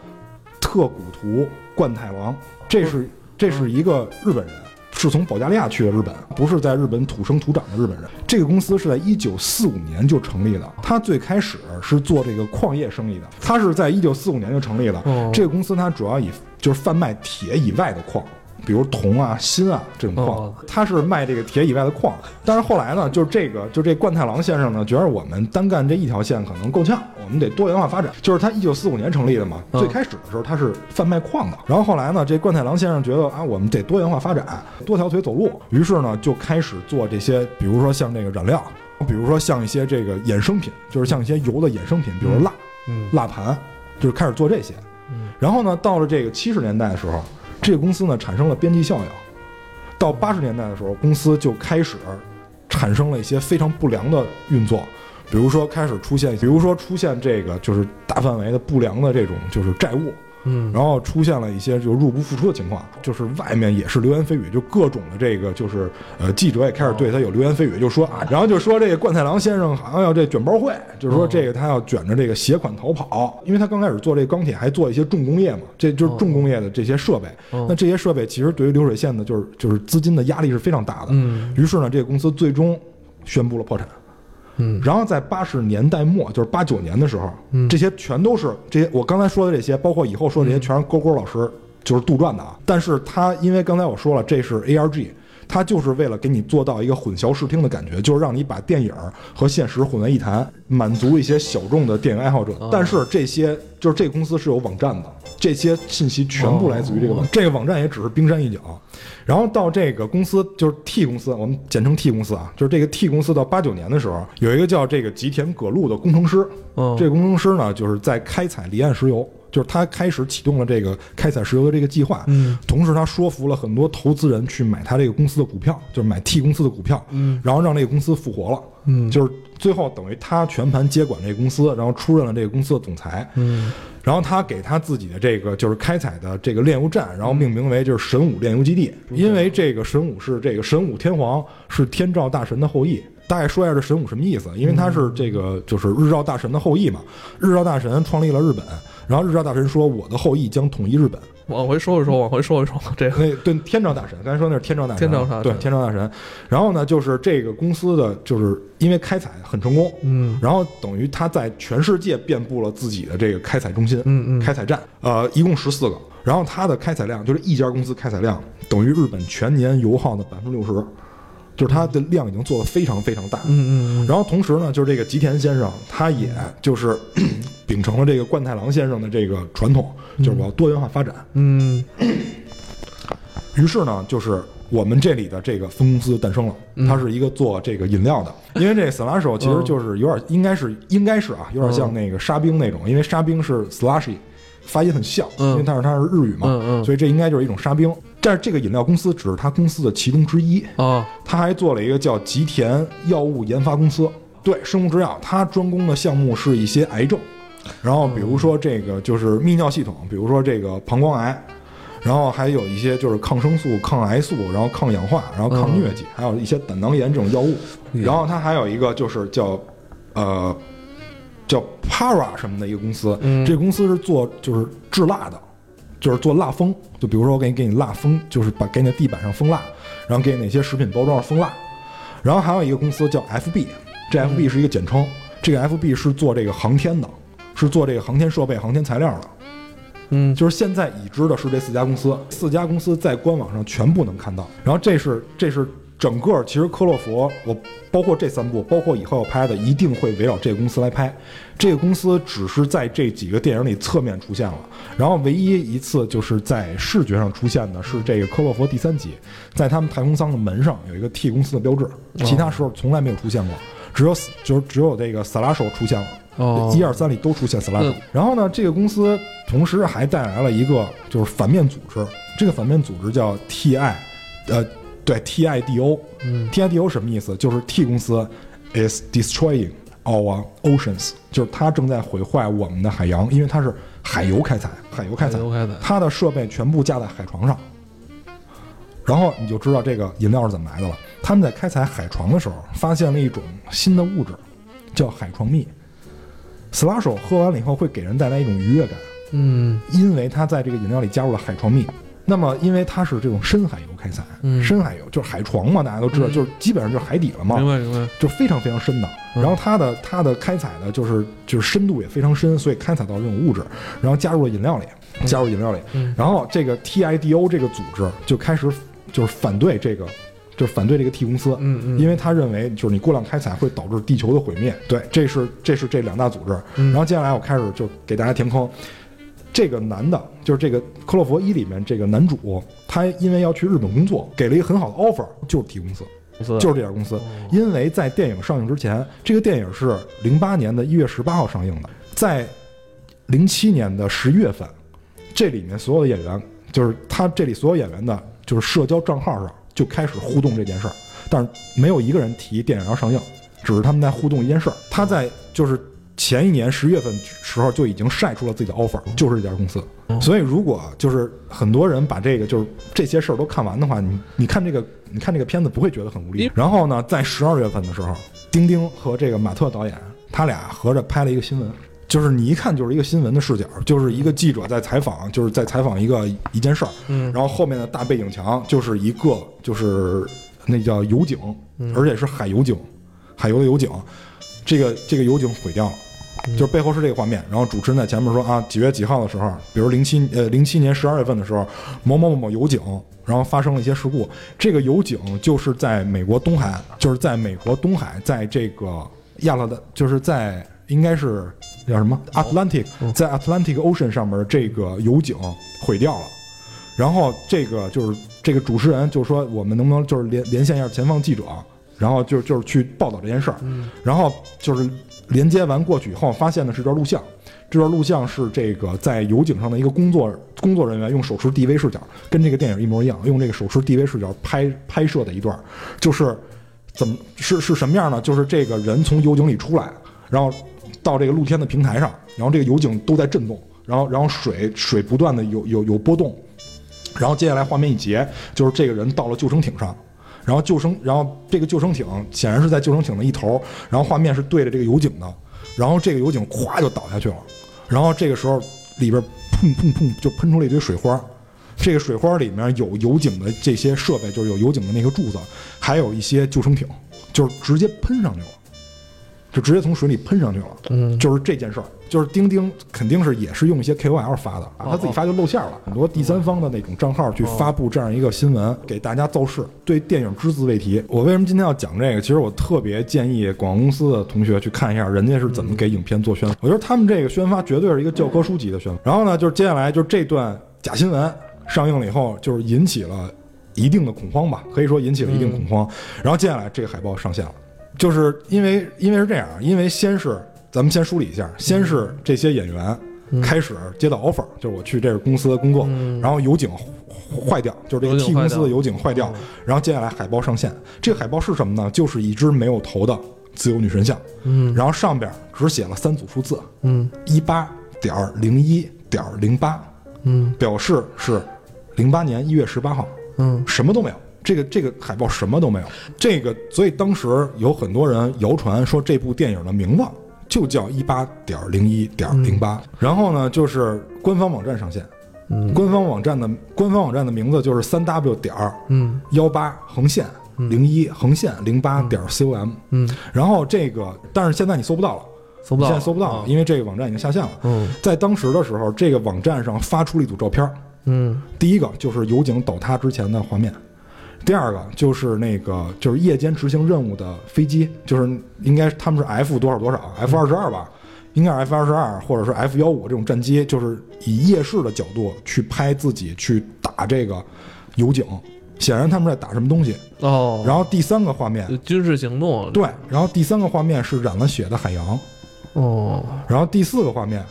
特古图冠太郎，这是这是一个日本人。是从保加利亚去的日本，不是在日本土生土长的日本人。这个公司是在一九四五年就成立的。他最开始是做这个矿业生意的，他是在一九四五年就成立了。哦这个公司它主要以就是贩卖铁以外的矿，比如铜啊、锌啊这种矿哦，它是卖这个铁以外的矿。但是后来呢，就是这个就这冠太郎先生呢，觉得我们单干这一条线可能够呛，我们得多元化发展。就是他一九四五年成立的嘛，嗯最开始的时候他是贩卖矿的，然后后来呢，这冠太郎先生觉得啊，我们得多元化发展，多条腿走路，于是呢就开始做这些，比如说像这个染料，比如说像一些这个衍生品，就是像一些油的衍生品，比如蜡。嗯蜡盘，就是开始做这些。然后呢，到了这个七十年代的时候，这个公司呢产生了边际效应。到八十年代的时候，公司就开始产生了一些非常不良的运作，比如说开始出现，比如说出现这个就是大范围的不良的这种就是债务。嗯。然后出现了一些就入不敷出的情况，就是外面也是流言蜚语，就各种的这个就是呃记者也开始对他有流言蜚语，就说啊，然后就说这个冠太郎先生好像要这卷包会，就是说这个他要卷着这个携款逃跑，因为他刚开始做这个钢铁还做一些重工业嘛，这就是重工业的这些设备，那这些设备其实对于流水线的就是就是资金的压力是非常大的，嗯。于是呢，这个公司最终宣布了破产。嗯然后在八十年代末，就是八九年的时候，嗯这些全都是这些我刚才说的这些，包括以后说的这些，全是勾勾老师就是杜撰的啊。但是他因为刚才我说了，这是 ARG，他就是为了给你做到一个混淆视听的感觉，就是让你把电影和现实混为一谈，满足一些小众的电影爱好者。但是这些就是这个公司是有网站的，这些信息全部来自于这个网，这个网站也只是冰山一角。然后到这个公司就是 T 公司，我们简称 T 公司啊，就是这个 T 公司到八九年的时候，有一个叫这个吉田葛路的工程师，嗯这个工程师呢就是在开采离岸石油，就是他开始启动了这个开采石油的这个计划，嗯，同时他说服了很多投资人去买他这个公司的股票，就是买 T 公司的股票，嗯，然后让这个公司复活了，嗯就是最后等于他全盘接管这个公司，然后出任了这个公司的总裁，嗯然后他给他自己的这个就是开采的这个炼油站，然后命名为就是神武炼油基地，因为这个神武是这个神武天皇是天照大神的后裔。大概说一下这神武什么意思，因为他是这个就是日照大神的后裔嘛。日照大神创立了日本，然后日照大神说我的后裔将统一日本。往回收一收，往回收一收，这个那对天照大神，刚才说那是天照大神啊，天照大神对天照大神。然后呢，就是这个公司的，就是因为开采很成功，嗯然后等于他在全世界遍布了自己的这个开采中心，嗯嗯开采站，呃，一共十四个。然后它的开采量就是一家公司开采量等于日本全年油耗的百分之六十，就是它的量已经做得非常非常大。嗯嗯然后同时呢，就是这个吉田先生，他也就是 秉承了这个冠太郎先生的这个传统，就是我要多元化发展。嗯 于是呢，就是我们这里的这个分公司诞生了，嗯它是一个做这个饮料的。因为这 slash 其实就是有点，应该是应该是啊，有点像那个沙冰那种，因为沙冰是 slushy，发音很像，嗯。因为它是它是日语嘛，嗯嗯。所以这应该就是一种沙冰。但是这个饮料公司只是他公司的其中之一，啊他还做了一个叫吉田药物研发公司，对生物制药，它专攻的项目是一些癌症，然后比如说这个就是泌尿系统，比如说这个膀胱癌，然后还有一些就是抗生素、抗癌素，然后抗氧化，然后抗疟疾，还有一些胆囊炎这种药物。然后它还有一个就是叫呃叫 Para 什么的一个公司，嗯这公司是做就是制蜡的。就是做蜡封，就比如说我给你给你蜡封，就是把给你的地板上封蜡，然后给你那些食品包装上封蜡。然后还有一个公司叫 FB，这 FB 是一个简称，这个 FB 是做这个航天的，是做这个航天设备、航天材料的。嗯就是现在已知的是这四家公司，四家公司在官网上全部能看到。然后这是这是整个其实科洛佛，我包括这三部，包括以后要拍的，一定会围绕这个公司来拍。这个公司只是在这几个电影里侧面出现了，然后唯一一次就是在视觉上出现的是这个科洛佛第三集，在他们太空舱的门上有一个 T 公司的标志，其他时候从来没有出现过，只有就是只有这个萨拉手出现了。哦，一二三里都出现 Slash 嗯。然后呢，这个公司同时还带来了一个就是反面组织，这个反面组织叫 TI，呃，对 TIDO。嗯 TIDO 什么意思？就是 T 公司 is destroying our oceans，就是它正在毁坏我们的海洋，因为它是海油开采，海油开采海油开采，它的设备全部架在海床上。然后你就知道这个饮料是怎么来的了。他们在开采海床的时候，发现了一种新的物质，叫海床蜜。斯拉手喝完了以后会给人带来一种愉悦感，嗯因为它在这个饮料里加入了海床蜜。那么，因为它是这种深海油开采，嗯深海油就是海床嘛，大家都知道，嗯就是基本上就是海底了嘛，明白明白，就非常非常深的。嗯然后它的它的开采呢就是就是深度也非常深，所以开采到这种物质，然后加入了饮料里，加入饮料里。嗯然后这个 TIDO 这个组织就开始就是反对这个，就是反对这个 T 公司，嗯嗯，因为他认为就是你过量开采会导致地球的毁灭。对，这是这是这两大组织。嗯然后接下来我开始就给大家填坑。这个男的，就是这个《克洛佛一》里面这个男主，他因为要去日本工作，给了一个很好的 offer，就是 T 公司。公司就是这家公司，因为在电影上映之前，这个电影是零八年的一月十八号上映的，在零七年的十一月份，这里面所有的演员，就是他这里所有演员的，就是社交账号上就开始互动这件事儿，但是没有一个人提电影要上映，只是他们在互动一件事儿。他在就是前一年十月份时候就已经晒出了自己的 offer，就是这家公司。所以如果就是很多人把这个就是这些事儿都看完的话，你你看这个你看这个片子不会觉得很无力。然后呢，在十二月份的时候，丁丁和这个马特导演他俩合着拍了一个新闻。就是你一看就是一个新闻的视角，就是一个记者在采访，就是在采访一个一件事儿，嗯然后后面的大背景墙就是一个就是那叫油井，而且是海油井，海油的油井，这个这个油井毁掉了。就是背后是这个画面，然后主持人在前面说啊，几月几号的时候，比如零七呃零七年十二月份的时候，某某某某油井，然后发生了一些事故。这个油井就是在美国东海，就是在美国东海，在这个亚特兰，就是在应该是叫什么 Atlantic，在 Atlantic Ocean 上面这个油井毁掉了。然后这个就是这个主持人就说，我们能不能就是连连线一下前方记者，然后就就是去报道这件事儿。然后就是连接完过去以后，发现的是这段录像。这段录像是这个在油井上的一个工作工作人员用手持 DV 视角，跟这个电影一模一样，用这个手持 DV 视角拍拍摄的一段，就是怎么是是什么样呢？就是这个人从油井里出来，然后到这个露天的平台上，然后这个油井都在震动，然后然后水水不断的有有有波动，然后接下来画面一截，就是这个人到了救生艇上，然后救生，然后这个救生艇显然是在救生艇的一头，然后画面是对着这个油井的，然后这个油井咵就倒下去了，然后这个时候里边砰砰砰就喷出了一堆水花，这个水花里面有油井的这些设备，就是有油井的那个柱子，还有一些救生艇，就是直接喷上去了。就直接从水里喷上去了，嗯就是这件事儿，就是钉钉肯定是也是用一些 KOL 发的，啊他自己发就露馅了，很多第三方的那种账号去发布这样一个新闻，给大家造势，对电影只字未提。我为什么今天要讲这个？其实我特别建议广告公司的同学去看一下人家是怎么给影片做宣发，我觉得他们这个宣发绝对是一个教科书级的宣发。然后呢，就是接下来就是这段假新闻上映了以后，就是引起了一定的恐慌吧，可以说引起了一定恐慌。然后接下来这个海报上线了。就是因为因为是这样，因为先是咱们先梳理一下，先是这些演员开始接到 offer，、就是我去这个公司工作，然后油井坏掉，就是这个 T 公司的油井坏掉，然后接下来海报上线，这个海报是什么呢？就是一只没有头的自由女神像，嗯。然后上边只写了三组数字，嗯。一八点零一点零八，嗯。表示是零八年一月十八号，嗯。什么都没有。这个这个海报什么都没有，这个所以当时有很多人谣传说这部电影的名字就叫一八点零一点零八，然后呢就是官方网站上线，嗯。官方网站的官方网站的名字就是三 w 点嗯。幺八横线零一横线零八点 com，嗯，然后这个但是现在你搜不到了，搜不到你现在搜不到了，啊因为这个网站已经下线了。嗯。在当时的时候，这个网站上发出了一组照片儿，嗯。第一个就是油井倒塌之前的画面，第二个就是那个就是夜间执行任务的飞机，就是应该他们是 F 多少多少 F 二十二吧，应该是 F 二十二或者是 F 幺五这种战机，就是以夜视的角度去拍自己去打这个油井，显然他们在打什么东西。哦，然后第三个画面，军事行动对，然后第三个画面是染了血的海洋，哦然后第四个画面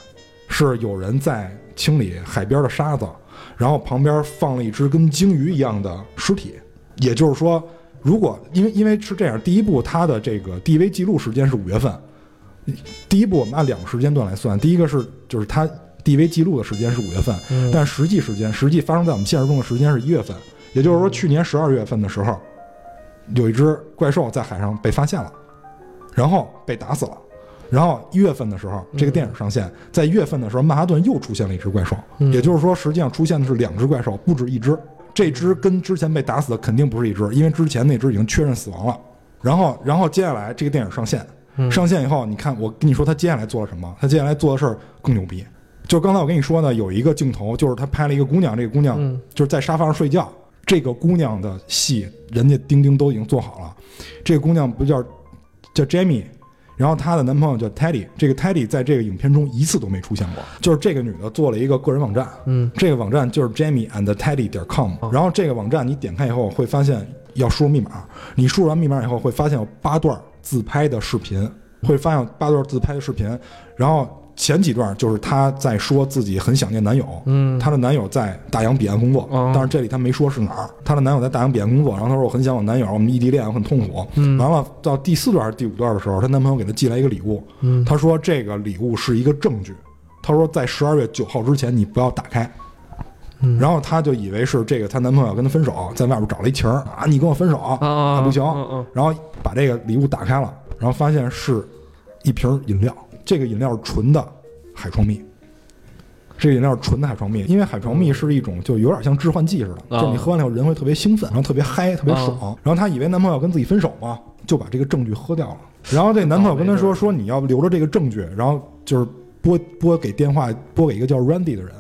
是有人在清理海边的沙子，然后旁边放了一只跟鲸鱼一样的尸体。也就是说，如果因为因为是这样，第一部它的这个 DV 记录时间是五月份，第一部我们按两个时间段来算，第一个是就是它 DV 记录的时间是五月份，嗯但实际时间实际发生在我们现实中的时间是一月份，也就是说去年十二月份的时候，有一只怪兽在海上被发现了，然后被打死了。然后一月份的时候，这个电影上线，在一月份的时候，曼哈顿又出现了一只怪兽，嗯也就是说，实际上出现的是两只怪兽，不止一只。这只跟之前被打死的肯定不是一只，因为之前那只已经确认死亡了。然后，然后接下来这个电影上线，嗯上线以后，你看我跟你说他接下来做了什么？他接下来做的事儿更牛逼。就刚才我跟你说呢，有一个镜头，就是他拍了一个姑娘，这个姑娘嗯就是在沙发上睡觉。这个姑娘的戏，人家钉钉都已经做好了。这个姑娘不叫叫 Jamie，然后她的男朋友叫 Teddy。这个 Teddy 在这个影片中一次都没出现过，就是这个女的做了一个个人网站，嗯这个网站就是 Jamie and Teddy 点 com，哦然后这个网站你点开以后会发现要输入密码，你输入完密码以后会发现有八段自拍的视频，会发现八段自拍的视频，然后前几段就是她在说自己很想念男友，嗯。她的男友在大洋彼岸工作，哦。但是这里她没说是哪儿，她的男友在大洋彼岸工作，然后她说我很想我男友，我们异地恋，我很痛苦。嗯。完了到第四段还是第五段的时候，她男朋友给她寄来一个礼物，嗯。她说这个礼物是一个证据，她说在十二月九号之前你不要打开。嗯。然后她就以为是这个她男朋友跟她分手，在外边找了一情儿啊，你跟我分手啊啊不行，然后把这个礼物打开了，然后发现是一瓶饮料，这个饮料是纯的海床蜜。这个饮料是纯的海床蜜，因为海床蜜是一种就有点像致幻剂似的，啊就你喝完了以后人会特别兴奋，然后特别嗨，特别爽。然后她以为男朋友要跟自己分手嘛，就把这个证据喝掉了。然后这男朋友跟她说说你要留着这个证据，然后就是拨拨给电话拨给一个叫 Randy 的人。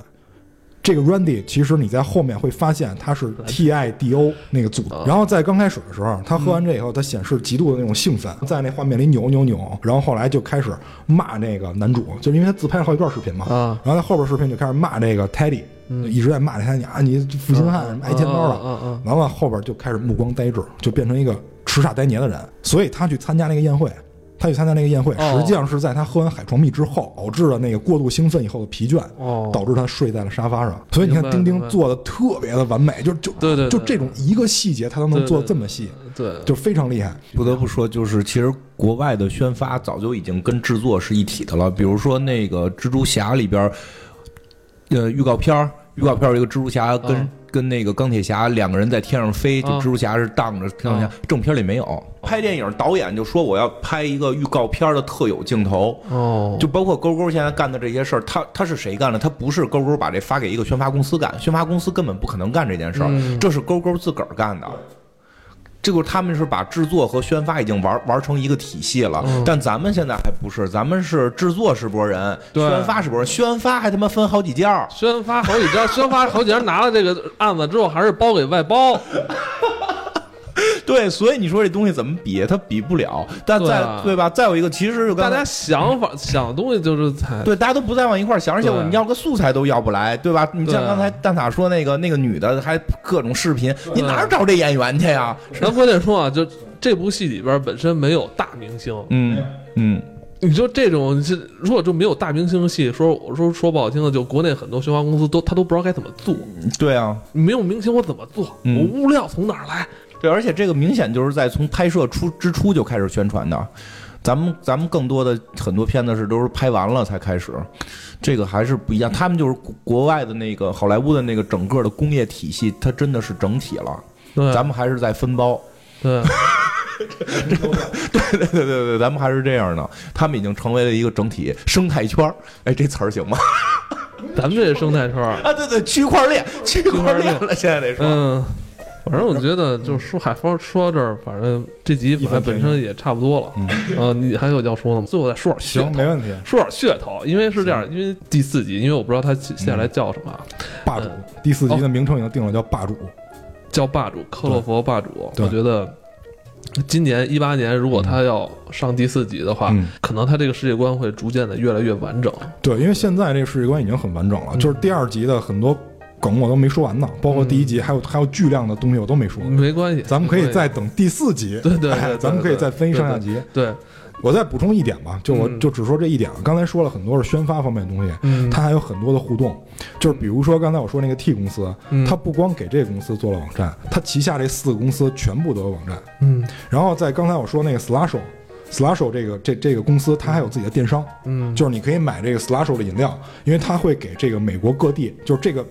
这个 Randy 其实你在后面会发现他是 TIDO 那个组。的，然后在刚开始的时候，他喝完这以后，他显示极度的那种兴奋，在那画面里扭扭扭，然后后来就开始骂那个男主，就是因为他自拍了好几段视频嘛，啊然后在后边视频就开始骂这个 Teddy，嗯。一直在骂他，你啊你负心汉，挨千刀了，嗯嗯完了后边就开始目光呆滞，就变成一个痴傻呆黏的人，所以他去参加那个宴会。他去参加那个宴会，哦实际上是在他喝完海床蜜之后，导致了那个过度兴奋以后的疲倦，哦导致他睡在了沙发上。所以你看，丁丁做的特别的完美，就就对对对就这种一个细节他都能做这么细，对，就非常厉害。不得不说，就是其实国外的宣发早就已经跟制作是一体的了。比如说那个蜘蛛侠里边儿，呃，预告片儿，预告片儿有一个蜘蛛侠跟、啊跟那个钢铁侠两个人在天上飞，就啊蜘蛛侠是荡着钢铁侠，啊正片里没有。拍电影导演就说我要拍一个预告片的特有镜头。哦，就包括勾勾现在干的这些事儿，他他是谁干的？他不是勾勾把这发给一个宣发公司干，宣发公司根本不可能干这件事儿，嗯这是勾勾自个儿干的。这个他们是把制作和宣发已经玩玩成一个体系了，嗯但咱们现在还不是，咱们是制作是波人，对宣发是波人，宣发还他妈分好几家。宣发好几家，宣发好几家拿了这个案子之后，还是包给外包。对，所以你说这东西怎么比？它比不了。但再对吧？再有一个，其实大家想法想的东西就是才 对，大家都不再往一块想，而且我你要个素材都要不来，对吧？你像刚才蛋挞说那个那个女的，还各种视频，你哪找这演员去呀？咱关键说啊，就这部戏里边本身没有大明星，嗯嗯，你说这种是如果就没有大明星的戏，说我说说不好听的，就国内很多宣发公司都他都不知道该怎么做，对啊，没有明星我怎么做？嗯我物料从哪儿来？对，而且这个明显就是在从拍摄出之初就开始宣传的。咱们咱们更多的很多片子是都是拍完了才开始，这个还是不一样。他们就是国国外的那个好莱坞的那个整个的工业体系，它真的是整体了。对，咱们还是在分包，对 对对对对，咱们还是这样的。他们已经成为了一个整体生态圈儿，哎，这词儿行吗？咱们这生态圈儿，啊，对对，区块链，区块链了，现在得说。嗯，反正我觉得就是说海峰说到这儿，反正这集反正本身也差不多了。嗯，呃，你还有要说的吗？最后再说点噱行，头，没问题。说点噱头，因为是这样，因为第四集，因为我不知道它接下来叫什么，霸主嗯第四集的名称已经定了，叫霸主。叫霸主克洛佛霸主。我觉得今年一八年，如果他要上第四集的话，嗯可能他这个世界观会逐渐的越来越完整。对，因为现在这个世界观已经很完整了，嗯就是第二集的很多梗我都没说完呢，包括第一集还有还有巨量的东西我都没说。没关系，咱们可以再等第四集，对对对哎咱们可以再分一上下集。系对，我再补充一点吧，就我嗯就只说这一点了。刚才说了很多是宣发方面的东西，嗯，它还有很多的互动，就是比如说刚才我说那个 T 公司，嗯它不光给这个公司做了网站，它旗下这四个公司全部都有网站。嗯然后在刚才我说那个 Slasho。Slasho 这个这这个公司，它还有自己的电商，嗯，就是你可以买这个 Slasho 的饮料，因为它会给这个美国各地，就是这个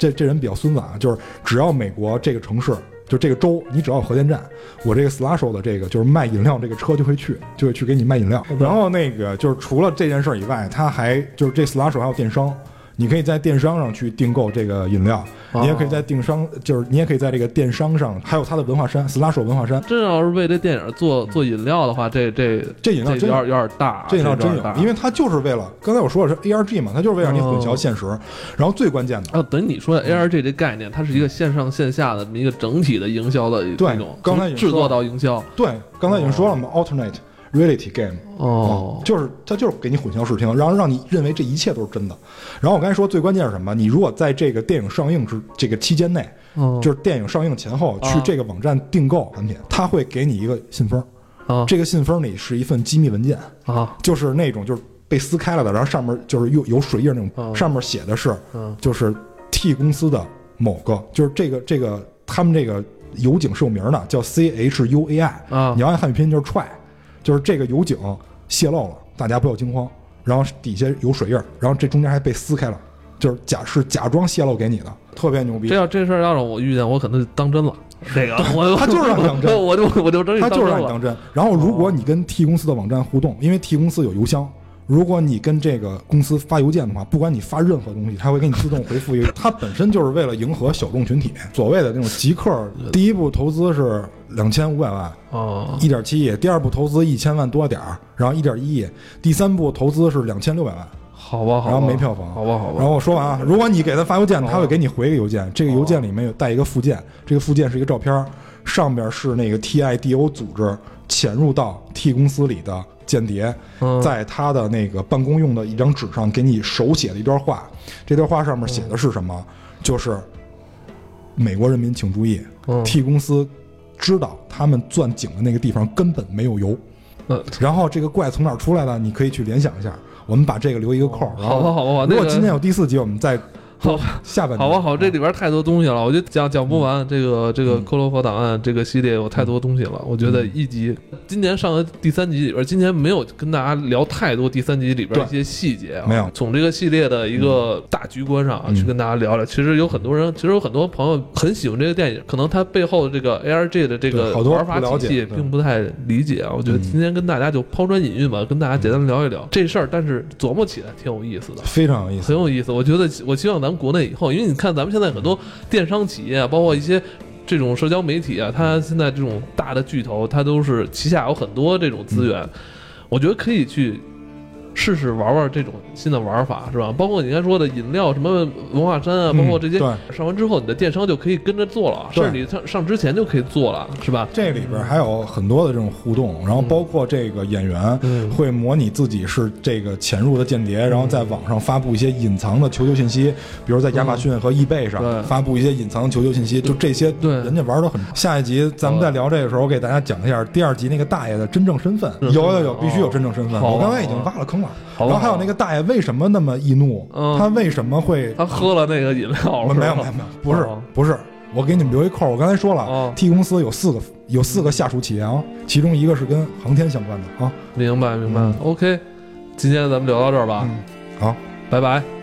这这人比较孙子啊，就是只要美国这个城市，就这个州，你只要有核电站，我这个 slash 的这个就是卖饮料这个车就会去，就会去给你卖饮料。然后那个就是除了这件事儿以外，他还就是这 slash 还有电商。你可以在电商上去订购这个饮料，哦。你也可以在电商，就是你也可以在这个电商上，还有它的文化衫，Slasho 文化衫，真要是为这电影做做饮料的话，这这这饮料真有点有点大，这饮料真大。因为它就是为了刚才我说的是 ARG 嘛，它就是为了让你混淆现实。然后最关键的，啊，等于你说的 ARG 这概念，它是一个线上线下的一个整体的营销的对一种，刚才制作到营销。对，刚才已经说了嘛，alternate reality game，哦，就是它就是给你混淆视听，然后让你认为这一切都是真的。然后我刚才说最关键是什么？你如果在这个电影上映之这个期间内，哦就是电影上映前后去啊这个网站订购产品，它会给你一个信封，啊这个信封里是一份机密文件，啊就是那种就是被撕开了的，然后上面就是有有水印那种，嗯上面写的是嗯就是 T 公司的某个，就是这个这个他们这个油井是有名的，叫 C H U A I，啊你要按汉语拼音就是 try，就是这个油井泄漏了，大家不要惊慌。然后底下有水印儿，然后这中间还被撕开了，就是假是假装泄露给你的，特别牛逼这。要这事儿要让我遇见，我可能就当真了。这个我他就是让你当真 我就我就真他就是让你当真。然后如果你跟 T 公司的网站互动，因为 T 公司有邮箱。如果你跟这个公司发邮件的话，不管你发任何东西，他会给你自动回复一个。它本身就是为了迎合小众群体，所谓的那种极客。第一步投资是两千五百万，哦。一点七亿；第二步投资一千万多点儿，然后一点一亿；第三步投资是两千六百万，好吧，好吧，然后没票房。好吧，好吧。然后我说完啊，如果你给他发邮件，他会给你回一个邮件，这个邮件里面有带一个附件，这个附件是一个照片，上边是那个 TIDO 组织潜入到 T 公司里的间谍，嗯。在他的那个办公用的一张纸上给你手写了一段话，这段话上面写的是什么？就是美国人民请注意嗯，T 公司知道他们钻井的那个地方根本没有油。嗯，然后这个怪从哪儿出来的？你可以去联想一下。我们把这个留一个扣儿。然后好吧，好吧，好吧。如果今天有第四集，我们再好下半。好吧，好，这里边太多东西了，我觉得讲讲不完。这个这个嗯《克罗佛档案》这个系列有太多东西了，我觉得一集今年上的第三集里边，今年没有跟大家聊太多第三集里边对一些细节啊，没有从这个系列的一个大局观上啊嗯去跟大家聊聊。其实有很多人，其实有很多朋友很喜欢这个电影，可能他背后的这个 ARG 的这个玩法体系并不太理解啊。我觉得嗯今天跟大家就抛砖引玉吧，跟大家简单聊一聊这事儿，但是琢磨起来挺有意思的。非常有意思很。有意思。我觉得，我希望咱国内以后，因为你看咱们现在很多电商企业啊，包括一些这种社交媒体啊，它现在这种大的巨头，它都是旗下有很多这种资源，我觉得可以去。试试玩玩这种新的玩法是吧？包括你刚才说的饮料什么文化衫啊，嗯包括这些，上完之后你的电商就可以跟着做了，甚至你上上之前就可以做了，是吧？这里边还有很多的这种互动，然后包括这个演员嗯会模拟自己是这个潜入的间谍，然后在网上发布一些隐藏的求救信息，比如在亚马逊和易贝上发布一些隐藏的求救信息，就这些，对人家玩的很。下一集咱们再聊这个时候，我给大家讲一下第二集那个大爷的真正身份。嗯有有有，必须有真正身份。我刚才已经挖了坑了。然后还有那个大爷为什么那么易怒？嗯他为什么会他喝了那个饮料了没有没有没有，不是哦不是，我给你们留一扣儿。我刚才说了、哦 t 公司有四个有四个下属企业啊，其中一个是跟航天相关的啊。明白明白。嗯 OK，今天咱们聊到这儿吧，嗯，好。拜拜。